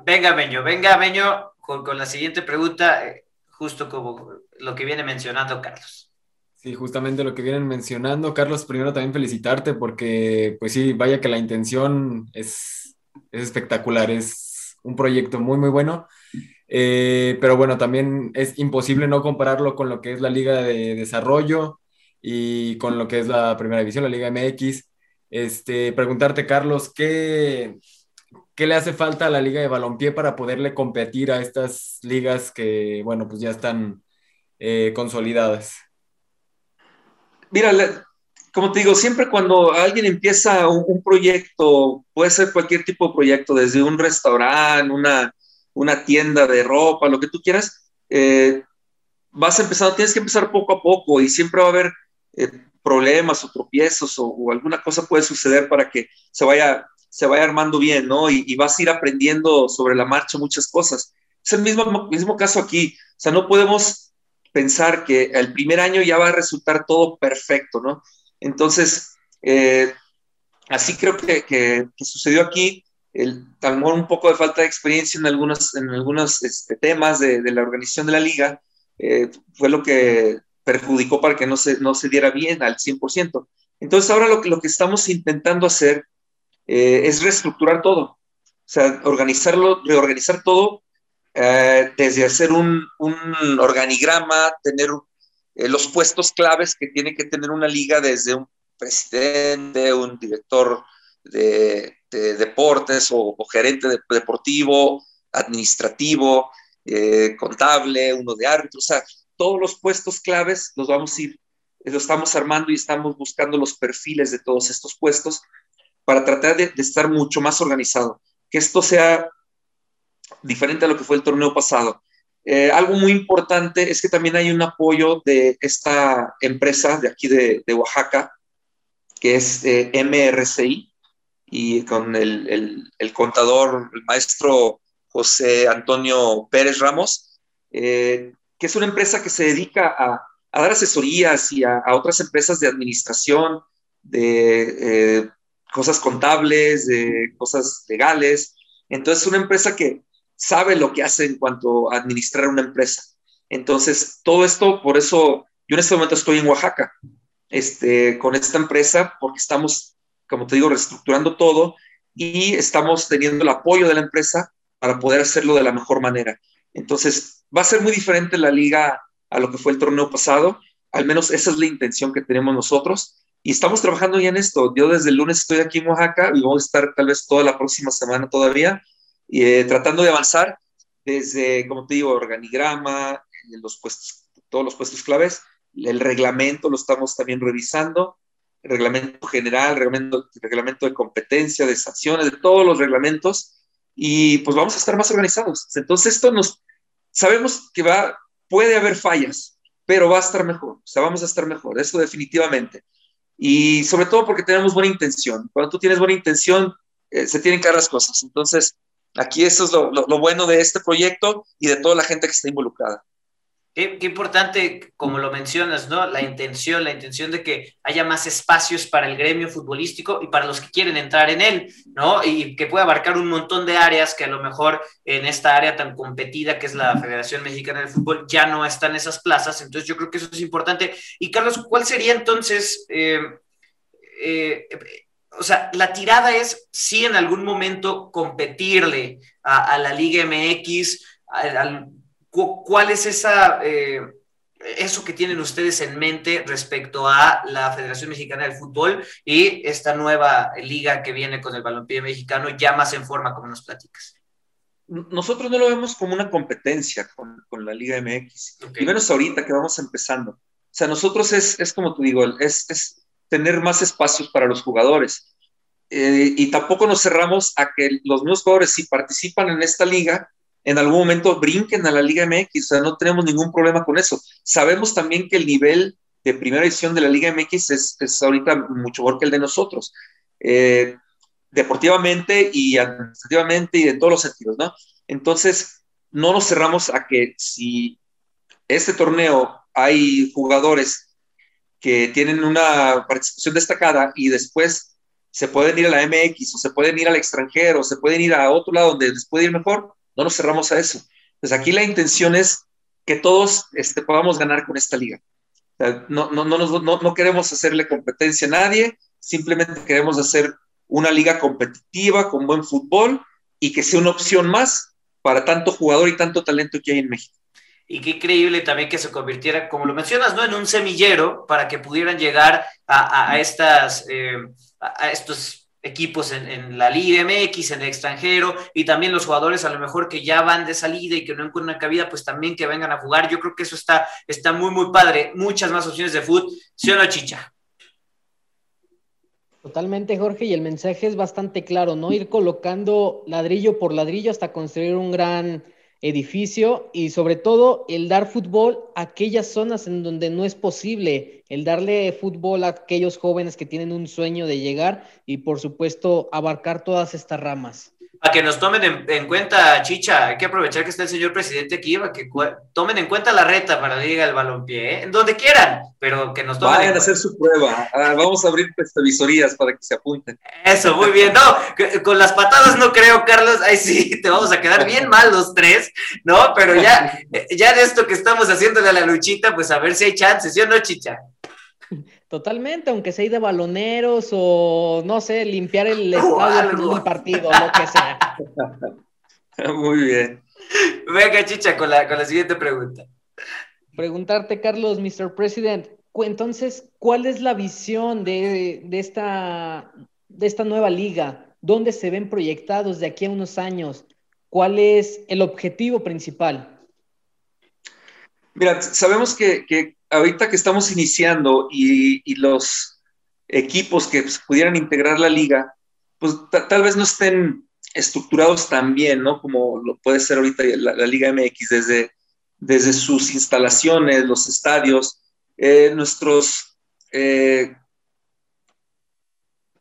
venga, Meño, venga, Meño, con, con la siguiente pregunta, eh, justo como lo que viene mencionando Carlos. Sí, justamente lo que vienen mencionando. Carlos, primero también felicitarte porque, pues sí, vaya que la intención es, es espectacular, es un proyecto muy, muy bueno. Eh, pero bueno, también es imposible no compararlo con lo que es la Liga de Desarrollo y con lo que es la Primera División, la Liga MX. Este, preguntarte, Carlos, ¿qué, ¿qué le hace falta a la Liga de Balompié para poderle competir a estas ligas que, bueno, pues ya están eh, consolidadas? Mira, como te digo, siempre cuando alguien empieza un, un, proyecto, puede ser cualquier tipo de proyecto, desde un restaurante, una, una tienda de ropa, lo que tú quieras, eh, vas empezando, tienes que empezar poco a poco y siempre va a haber eh, problemas o tropiezos o, alguna cosa puede suceder para que se vaya, se vaya armando bien, ¿no? Y, vas a ir aprendiendo sobre la marcha muchas cosas. Es el mismo, mismo caso aquí, o sea, no podemos pensar que el primer año ya va a resultar todo perfecto, ¿no? Entonces, eh, así creo que, que, que sucedió aquí el, a un poco de falta de experiencia en algunos, en algunos este, temas de, la organización de la liga eh, fue lo que perjudicó para que no se, no se diera bien al 100%. Entonces ahora lo que, lo que estamos intentando hacer eh, es reestructurar todo, o sea, organizarlo, reorganizar todo, eh, desde hacer un, un organigrama, tener los puestos claves que tiene que tener una liga desde un presidente, un director de, deportes o, gerente deportivo, administrativo, eh, contable, uno de árbitro, o sea, todos los puestos claves los vamos a ir, lo estamos armando y estamos buscando los perfiles de todos estos puestos para tratar de, estar mucho más organizado, que esto sea diferente a lo que fue el torneo pasado. Eh, algo muy importante es que también hay un apoyo de esta empresa de aquí de, Oaxaca, que es eh, MRCI, y con el, contador, el maestro José Antonio Pérez Ramos, eh, que es una empresa que se dedica a, dar asesorías y a, otras empresas de administración, de eh, cosas contables, de cosas legales. Entonces, es una empresa que sabe lo que hace en cuanto a administrar una empresa. Entonces, todo esto, por eso yo en este momento estoy en Oaxaca, este, con esta empresa, porque estamos como te digo, reestructurando todo y estamos teniendo el apoyo de la empresa para poder hacerlo de la mejor manera. Entonces, va a ser muy diferente la liga a lo que fue el torneo pasado, al menos esa es la intención que tenemos nosotros y estamos trabajando ya en esto. Yo desde el lunes estoy aquí en Oaxaca y vamos a estar tal vez toda la próxima semana todavía eh, tratando de avanzar desde, como te digo, organigrama, eh, los puestos, todos los puestos claves, el reglamento lo estamos también revisando, el reglamento general, reglamento, reglamento de competencia, de sanciones, de todos los reglamentos, y pues vamos a estar más organizados. Entonces esto nos, sabemos que va, puede haber fallas, pero va a estar mejor, o sea, vamos a estar mejor, eso definitivamente. Y sobre todo porque tenemos buena intención. Cuando tú tienes buena intención, eh, se tienen que las cosas. Entonces, aquí eso es lo, lo bueno de este proyecto y de toda la gente que está involucrada. Qué, importante, como lo mencionas, ¿no? La intención, la intención de que haya más espacios para el gremio futbolístico y para los que quieren entrar en él, ¿no? Y que pueda abarcar un montón de áreas que a lo mejor en esta área tan competida que es la Federación Mexicana de Fútbol ya no están esas plazas. Entonces yo creo que eso es importante. Y Carlos, ¿cuál sería entonces... Eh, eh, o sea, la tirada es si en algún momento competirle a, la Liga MX, al ¿Cuál es esa, eh, eso que tienen ustedes en mente respecto a la Federación Mexicana del Fútbol y esta nueva liga que viene con el balompié mexicano ya más en forma, como nos platicas? Nosotros no lo vemos como una competencia con, con la Liga MX, y menos ahorita que vamos empezando. O sea, nosotros es, es como te digo, es, es, tener más espacios para los jugadores. Eh, y tampoco nos cerramos a que los nuevos jugadores, si participan en esta liga, en algún momento brinquen a la Liga MX, o sea, no tenemos ningún problema con eso. Sabemos también que el nivel de primera edición de la Liga MX es, es ahorita mucho mejor que el de nosotros, eh, deportivamente y administrativamente y en todos los sentidos, ¿no? Entonces, no nos cerramos a que si este torneo hay jugadores que tienen una participación destacada y después se pueden ir a la MX o se pueden ir al extranjero, o se pueden ir a otro lado donde les puede ir mejor, no nos cerramos a eso. Pues aquí la intención es que todos este, podamos ganar con esta liga. no, no, no, queremos hacerle competencia a nadie, simplemente queremos hacer una liga competitiva con buen fútbol y que sea una opción más para tanto jugador y tanto talento que hay en México. Y qué increíble también que se convirtiera, como lo mencionas, ¿no? En un semillero para que pudieran llegar a, estas, eh, a estos equipos en, la Liga MX, en el extranjero, y también los jugadores a lo mejor que ya van de salida y que no encuentran cabida, pues también que vengan a jugar. Yo creo que eso está, está muy, muy padre. Muchas más opciones de fútbol, ¿sí o no, Chicha? Totalmente, Jorge, y el mensaje es bastante claro, ¿no? Ir colocando ladrillo por ladrillo hasta construir un gran edificio y sobre todo el dar fútbol a aquellas zonas en donde no es posible, el darle fútbol a aquellos jóvenes que tienen un sueño de llegar y por supuesto abarcar todas estas ramas. A que nos tomen en, cuenta, Chicha, hay que aprovechar que está el señor presidente aquí, para que tomen en cuenta la reta para Liga el Balompié, ¿eh? en donde quieran, pero que nos tomen Vayan a hacer su prueba, ah, vamos a abrir visorías para que se apunten. Eso, muy bien, no, con las patadas no creo, Carlos, ahí sí, te vamos a quedar bien mal los tres, ¿no? Pero ya, ya en esto que estamos haciéndole a la luchita, pues a ver si hay chances, ¿sí o no, Chicha? Totalmente, aunque sea de baloneros o no sé, limpiar el estadio del partido, lo que sea. Muy bien. Venga, chicha, con la, con la siguiente pregunta. Preguntarte, Carlos, Mr. President, entonces, ¿cuál es la visión de, de, esta, de esta nueva liga? ¿Dónde se ven proyectados de aquí a unos años? ¿Cuál es el objetivo principal? Mira, sabemos que, ahorita que estamos iniciando y, los equipos que pues, pudieran integrar la liga, pues tal vez no estén estructurados tan bien, ¿no? Como lo puede ser ahorita la, Liga MX, desde, desde sus instalaciones, los estadios, eh, nuestros, eh,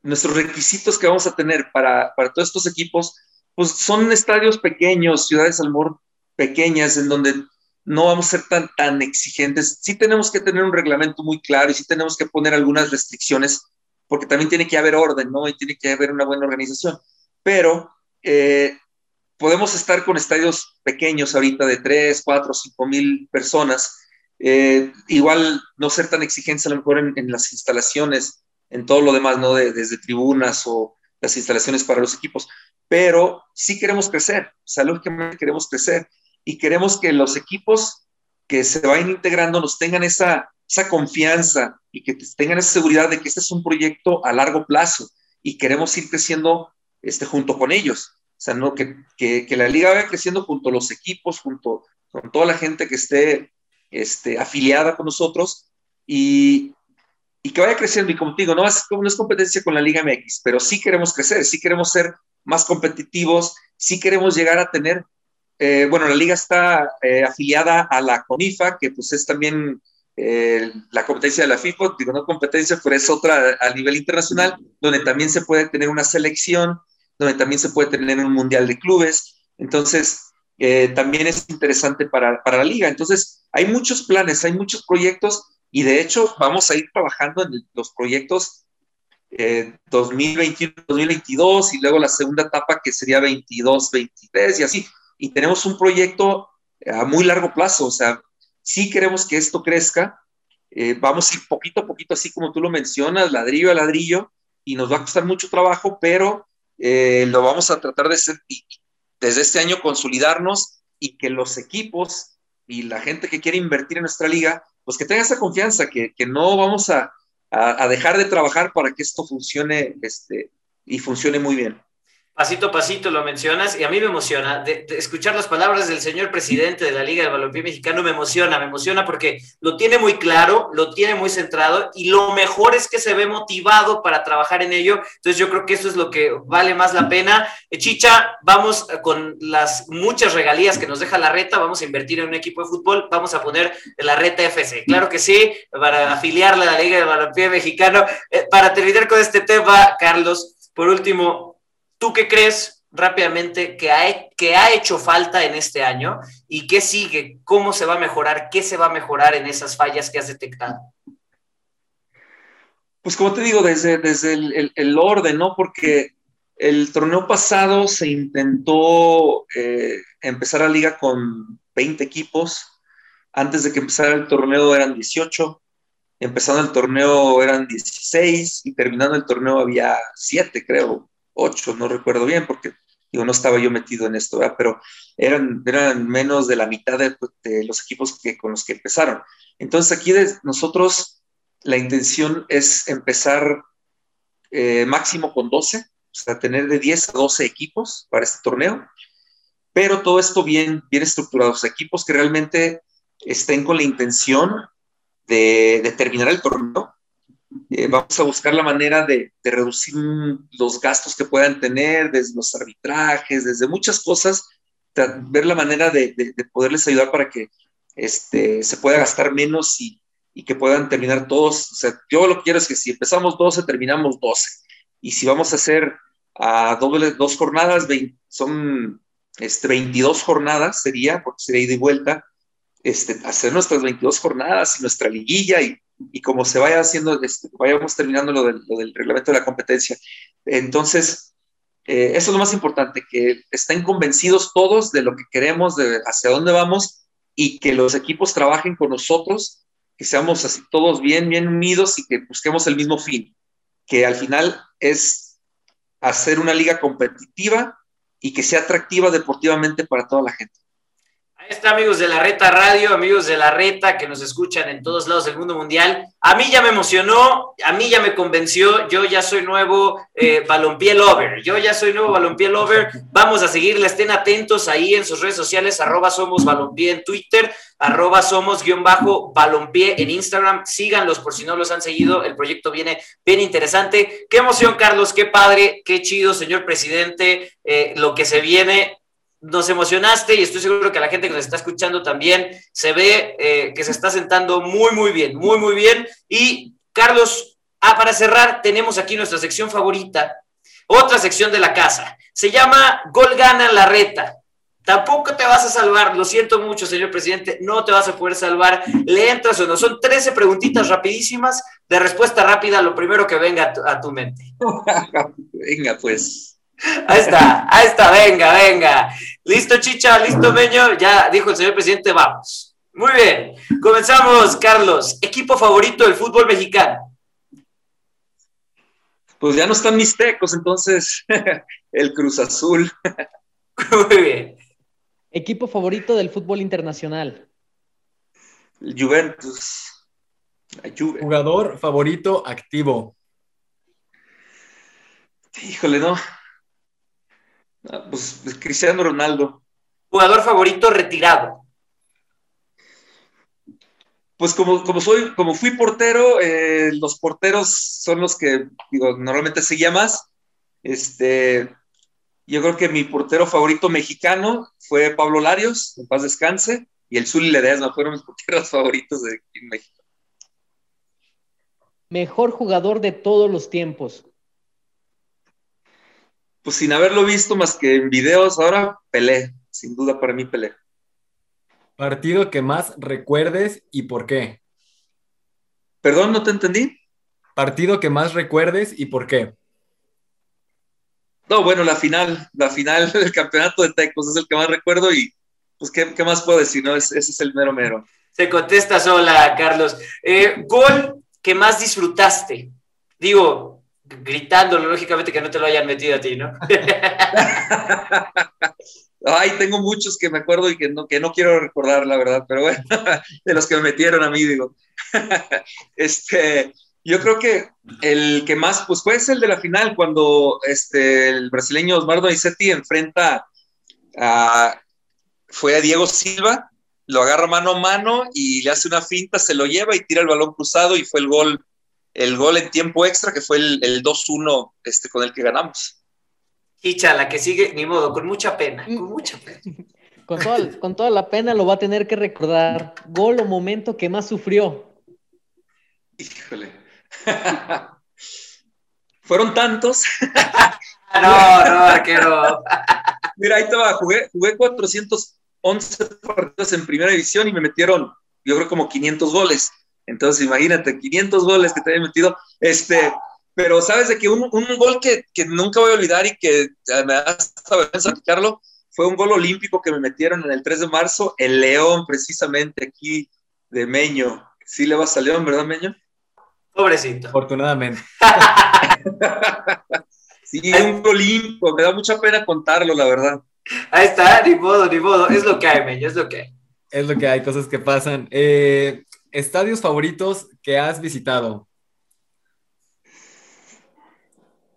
nuestros requisitos que vamos a tener para, para, todos estos equipos, pues son estadios pequeños, ciudades al pequeñas, en donde no vamos a ser tan, tan exigentes. Sí tenemos que tener un reglamento muy claro y sí tenemos que poner algunas restricciones, porque también tiene que haber orden, ¿no? Y tiene que haber una buena organización. Pero eh, podemos estar con estadios pequeños ahorita de 3, 4, 5 mil personas. Eh, igual no ser tan exigentes a lo mejor en, las instalaciones, en todo lo demás, ¿no? desde tribunas o las instalaciones para los equipos. Pero sí queremos crecer, o sea, lógicamente queremos crecer y queremos que los equipos que se vayan integrando nos tengan esa, esa confianza y que tengan esa seguridad de que este es un proyecto a largo plazo y queremos ir creciendo este, junto con ellos. O sea, ¿no? que, que, que la liga vaya creciendo junto a los equipos, junto con toda la gente que esté este, afiliada con nosotros y, y que vaya creciendo. Y como te digo, no es, no es competencia con la Liga MX, pero sí queremos crecer, sí queremos ser más competitivos, sí queremos llegar a tener, eh, bueno, la liga está eh, afiliada a la CONIFA, que pues es también eh, la competencia de la FIFA, digo no competencia, pero es otra a nivel internacional, donde también se puede tener una selección, donde también se puede tener un mundial de clubes. Entonces, también es interesante para, para la liga. Entonces, hay muchos planes, hay muchos proyectos y de hecho vamos a ir trabajando en los proyectos 2021, eh, 2022 y luego la segunda etapa que sería 22, 23 y así. Y tenemos un proyecto a muy largo plazo, o sea, si queremos que esto crezca, eh, vamos a ir poquito a poquito, así como tú lo mencionas, ladrillo a ladrillo, y nos va a costar mucho trabajo, pero eh, lo vamos a tratar de hacer desde este año consolidarnos y que los equipos y la gente que quiere invertir en nuestra liga, pues que tenga esa confianza, que, que no vamos a, a, dejar de trabajar para que esto funcione este, y funcione muy bien pasito a pasito lo mencionas y a mí me emociona. Escuchar las palabras del señor presidente de la Liga de Balompié Mexicano me emociona, me emociona porque lo tiene muy claro, lo tiene muy centrado y lo mejor es que se ve motivado para trabajar en ello. Entonces yo creo que eso es lo que vale más la pena. Eh, Chicha, vamos con las muchas regalías que nos deja la reta, vamos a invertir en un equipo de fútbol, vamos a poner la reta FC. Claro que sí, para afiliarla a la Liga de Balompié Mexicano. Eh, para terminar con este tema, Carlos, por último, ¿Tú qué crees rápidamente que ha, que ha hecho falta en este año y qué sigue? ¿Cómo se va a mejorar? ¿Qué se va a mejorar en esas fallas que has detectado? Pues como te digo, desde, desde el, orden, ¿no? Porque el torneo pasado se intentó eh, empezar la liga con 20 equipos. Antes de que empezara el torneo eran 18. Empezando el torneo eran 16 y terminando el torneo había 7, creo ocho, no recuerdo bien, porque digo, no estaba yo metido en esto, pero eran, eran menos de la mitad de, los equipos que, con los que empezaron. Entonces aquí nosotros la intención es empezar eh, máximo con 12, o sea, tener de 10 a 12 equipos para este torneo, pero todo esto bien, bien estructurado, equipos que realmente estén con la intención de, de terminar el torneo eh, vamos a buscar la manera de, reducir los gastos que puedan tener, desde los arbitrajes, desde muchas cosas, ver la manera de, poderles ayudar para que este, se pueda gastar menos y, que puedan terminar todos. O sea, yo lo que quiero es que si empezamos 12, terminamos 12. Y si vamos a hacer a doble, dos jornadas, son este, 22 jornadas, sería, porque sería ida y vuelta, este, hacer nuestras 22 jornadas, nuestra liguilla y y como se vaya haciendo, este, vayamos terminando lo del, reglamento de la competencia. Entonces, eh, eso es lo más importante, que estén convencidos todos de lo que queremos, de hacia dónde vamos y que los equipos trabajen con nosotros, que seamos así todos bien, bien unidos y que busquemos el mismo fin, que al final es hacer una liga competitiva y que sea atractiva deportivamente para toda la gente. Está, amigos de la Reta Radio, amigos de la Reta que nos escuchan en todos lados del mundo mundial. A mí ya me emocionó, a mí ya me convenció, yo ya soy nuevo eh, balompié lover, yo ya soy nuevo balompié lover. Vamos a seguirle, estén atentos ahí en sus redes sociales, arroba somos balompié en Twitter, arroba somos guion bajo balompié en Instagram. Síganlos por si no los han seguido, el proyecto viene bien interesante. Qué emoción, Carlos, qué padre, qué chido, señor presidente, eh, lo que se viene nos emocionaste y estoy seguro que la gente que nos está escuchando también se ve eh, que se está sentando muy, muy bien, muy, muy bien. Y Carlos, ah, para cerrar, tenemos aquí nuestra sección favorita, otra sección de la casa. Se llama Gol Gana la Reta. Tampoco te vas a salvar, lo siento mucho, señor presidente, no te vas a poder salvar. Le entras o no. Son 13 preguntitas rapidísimas de respuesta rápida, lo primero que venga a tu mente. venga, pues. Ahí está, ahí está, venga, venga. Listo, chicha, listo, meño. Ya dijo el señor presidente, vamos. Muy bien, comenzamos, Carlos. ¿Equipo favorito del fútbol mexicano? Pues ya no están mis tecos, entonces el Cruz Azul. Muy bien. Equipo favorito del fútbol internacional. Juventus. Jugador favorito activo. Híjole, no. Ah, pues Cristiano Ronaldo. Jugador favorito retirado. Pues como, como soy, como fui portero, eh, los porteros son los que digo, normalmente seguía más. Este, yo creo que mi portero favorito mexicano fue Pablo Larios, en paz descanse, y el Zuli Ledesma fueron mis porteros favoritos de México. Mejor jugador de todos los tiempos. Pues sin haberlo visto más que en videos, ahora Pelé, sin duda para mí Pelé. Partido que más recuerdes y por qué. Perdón, no te entendí. Partido que más recuerdes y por qué. No, bueno, la final, la final del campeonato de Tecos es el que más recuerdo y pues qué, más puedo decir, ¿no? ese es el mero mero. Se contesta sola, Carlos. Eh, gol que más disfrutaste. Digo, gritándolo, lógicamente que no te lo hayan metido a ti, ¿no? Ay, tengo muchos que me acuerdo y que no, que no quiero recordar, la verdad, pero bueno, de los que me metieron a mí, digo. este, yo creo que el que más, pues fue el de la final, cuando este, el brasileño Osmar Donizetti enfrenta a, fue a Diego Silva, lo agarra mano a mano y le hace una finta, se lo lleva y tira el balón cruzado y fue el gol, el gol en tiempo extra, que fue el, el 2-1 este, con el que ganamos. Hicha, la que sigue, ni modo, con mucha pena, con mucha pena. Con toda, con toda la pena lo va a tener que recordar. Gol o momento que más sufrió. Híjole. Fueron tantos. no, no, arquero. Mira, ahí te va, jugué, jugué 411 partidos en primera división y me metieron, yo creo, como 500 goles. Entonces, imagínate, 500 goles que te había metido. Este, pero sabes de que un, un gol que, que, nunca voy a olvidar y que me da hasta vergüenza platicarlo, fue un gol olímpico que me metieron en el 3 de marzo, el León, precisamente aquí de Meño. Sí le vas a León, ¿verdad, Meño? Pobrecito. Afortunadamente. sí, un gol olímpico, me da mucha pena contarlo, la verdad. Ahí está, ni modo, ni modo, es lo que hay, Meño, es lo que hay. Es lo que hay, cosas que pasan. Eh, ¿Estadios favoritos que has visitado?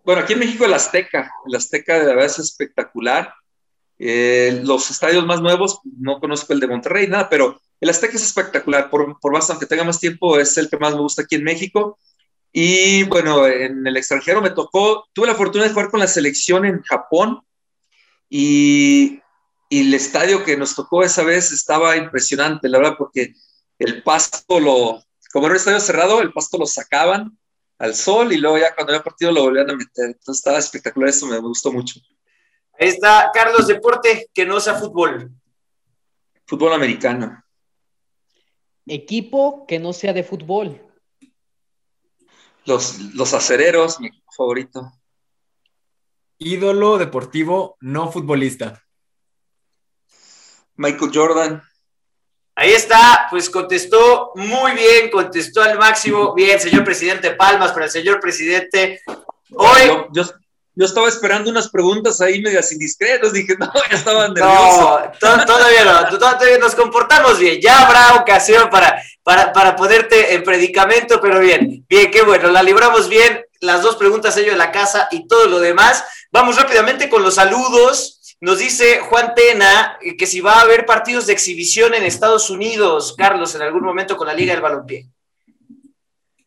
Bueno, aquí en México el Azteca, el Azteca de verdad es espectacular. Eh, los estadios más nuevos, no conozco el de Monterrey, nada, pero el Azteca es espectacular, por, por más, aunque tenga más tiempo, es el que más me gusta aquí en México. Y bueno, en el extranjero me tocó, tuve la fortuna de jugar con la selección en Japón y, y el estadio que nos tocó esa vez estaba impresionante, la verdad, porque el pasto lo, como era un estadio cerrado, el pasto lo sacaban al sol y luego ya cuando había partido lo volvían a meter. Entonces estaba espectacular, eso me gustó mucho. Ahí está Carlos Deporte, que no sea fútbol. Fútbol americano. Equipo que no sea de fútbol. Los, los acereros, mi equipo favorito. Ídolo deportivo no futbolista. Michael Jordan. Ahí está, pues contestó muy bien, contestó al máximo. Bien, señor presidente, palmas para el señor presidente. Hoy. Yo, yo, estaba esperando unas preguntas ahí medias indiscretas, dije, no, ya estaban nervioso. No, todavía no, todavía nos comportamos bien. Ya habrá ocasión para, para, para ponerte en predicamento, pero bien, bien, qué bueno, la libramos bien. Las dos preguntas, ello de la casa y todo lo demás. Vamos rápidamente con los saludos. Nos dice Juan Tena que si va a haber partidos de exhibición en Estados Unidos, Carlos, en algún momento con la Liga del Balompié.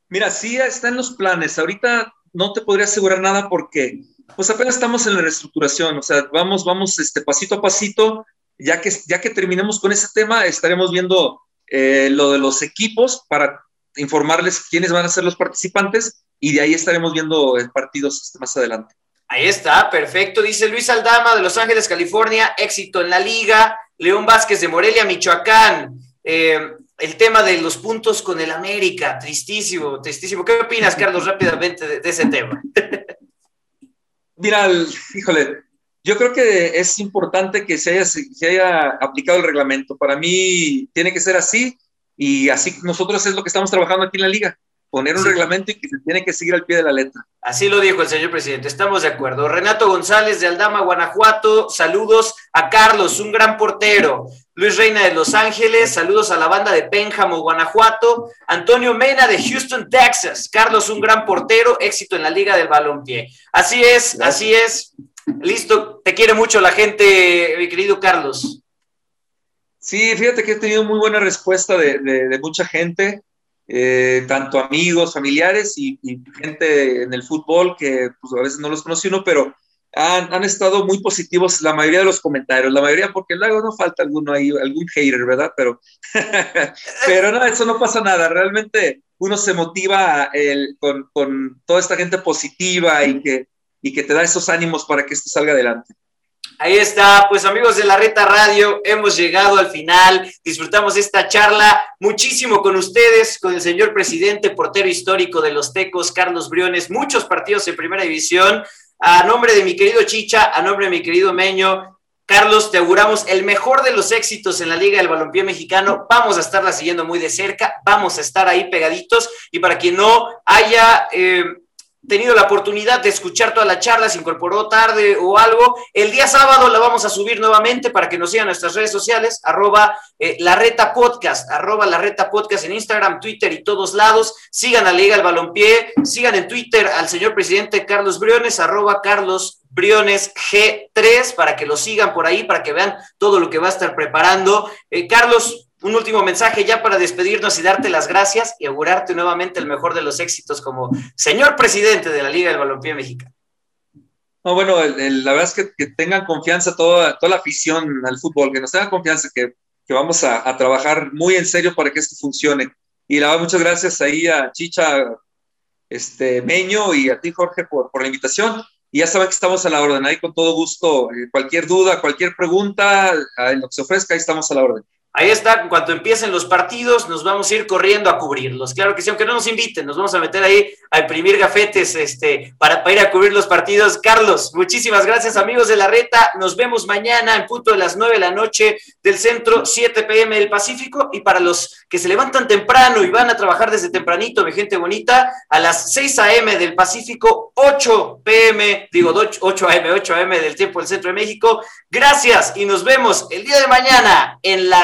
Mira, sí está en los planes. Ahorita no te podría asegurar nada porque pues apenas estamos en la reestructuración, o sea, vamos, vamos este, pasito a pasito. Ya que, ya que terminemos con ese tema, estaremos viendo eh, lo de los equipos para informarles quiénes van a ser los participantes y de ahí estaremos viendo eh, partidos más adelante. Ahí está, perfecto. Dice Luis Aldama de Los Ángeles, California, éxito en la liga. León Vázquez de Morelia, Michoacán. Eh, el tema de los puntos con el América, tristísimo, tristísimo. ¿Qué opinas, Carlos, rápidamente de, ese tema? Mira, híjole, yo creo que es importante que se haya aplicado el reglamento. Para mí tiene que ser así y así nosotros es lo que estamos trabajando aquí en la liga poner un reglamento y que se tiene que seguir al pie de la letra. Así lo dijo el señor presidente, estamos de acuerdo. Renato González de Aldama, Guanajuato, saludos a Carlos, un gran portero. Luis Reina de Los Ángeles, saludos a la banda de Pénjamo, Guanajuato. Antonio Mena de Houston, Texas. Carlos, un gran portero, éxito en la Liga del Balompié. Así es, así es. Listo, te quiere mucho la gente, mi querido Carlos. Sí, fíjate que he tenido muy buena respuesta de, mucha gente, eh, tanto amigos, familiares y, gente en el fútbol que pues, a veces no los conocí uno, pero han, estado muy positivos la mayoría de los comentarios, la mayoría porque luego no falta alguno ahí, algún hater, ¿verdad? Pero, pero no, eso no pasa nada, realmente uno se motiva con, con, toda esta gente positiva y que, y que te da esos ánimos para que esto salga adelante. Ahí está, pues amigos de la Reta Radio, hemos llegado al final, disfrutamos esta charla muchísimo con ustedes, con el señor presidente, portero histórico de los Tecos, Carlos Briones, muchos partidos en primera división. A nombre de mi querido Chicha, a nombre de mi querido Meño, Carlos, te auguramos el mejor de los éxitos en la Liga del Balompié Mexicano. Vamos a estarla siguiendo muy de cerca, vamos a estar ahí pegaditos. Y para quien no haya eh, tenido la oportunidad de escuchar toda la charla, se incorporó tarde o algo, el día sábado la vamos a subir nuevamente para que nos sigan nuestras redes sociales, arroba eh, la reta podcast, arroba la reta podcast en Instagram, Twitter y todos lados. Sigan a Liga el Balompié, sigan en Twitter al señor presidente Carlos Briones, arroba Carlos Briones G3, para que lo sigan por ahí, para que vean todo lo que va a estar preparando. Eh, Carlos, un último mensaje ya para despedirnos y darte las gracias y augurarte nuevamente el mejor de los éxitos como señor presidente de la Liga del Balompié Mexicano. No, bueno, la verdad es que, tengan confianza toda, toda la afición al fútbol, que nos tengan confianza, que, vamos a, trabajar muy en serio para que esto funcione. Y la verdad, muchas gracias ahí a Chicha este, Meño y a ti, Jorge, por, por la invitación. Y ya saben que estamos a la orden, ahí con todo gusto. Eh, cualquier duda, cualquier pregunta, lo que se ofrezca, ahí estamos a la orden. Ahí está, en cuanto empiecen los partidos, nos vamos a ir corriendo a cubrirlos. Claro que sí, aunque no nos inviten, nos vamos a meter ahí a imprimir gafetes este, para, ir a cubrir los partidos. Carlos, muchísimas gracias, amigos de la reta. Nos vemos mañana en punto de las 9 de la noche del centro, 7 pm del Pacífico. Y para los que se levantan temprano y van a trabajar desde tempranito, mi gente bonita, a las 6 am del Pacífico, 8 pm, digo 8 am, 8 am del tiempo del centro de México. Gracias y nos vemos el día de mañana en la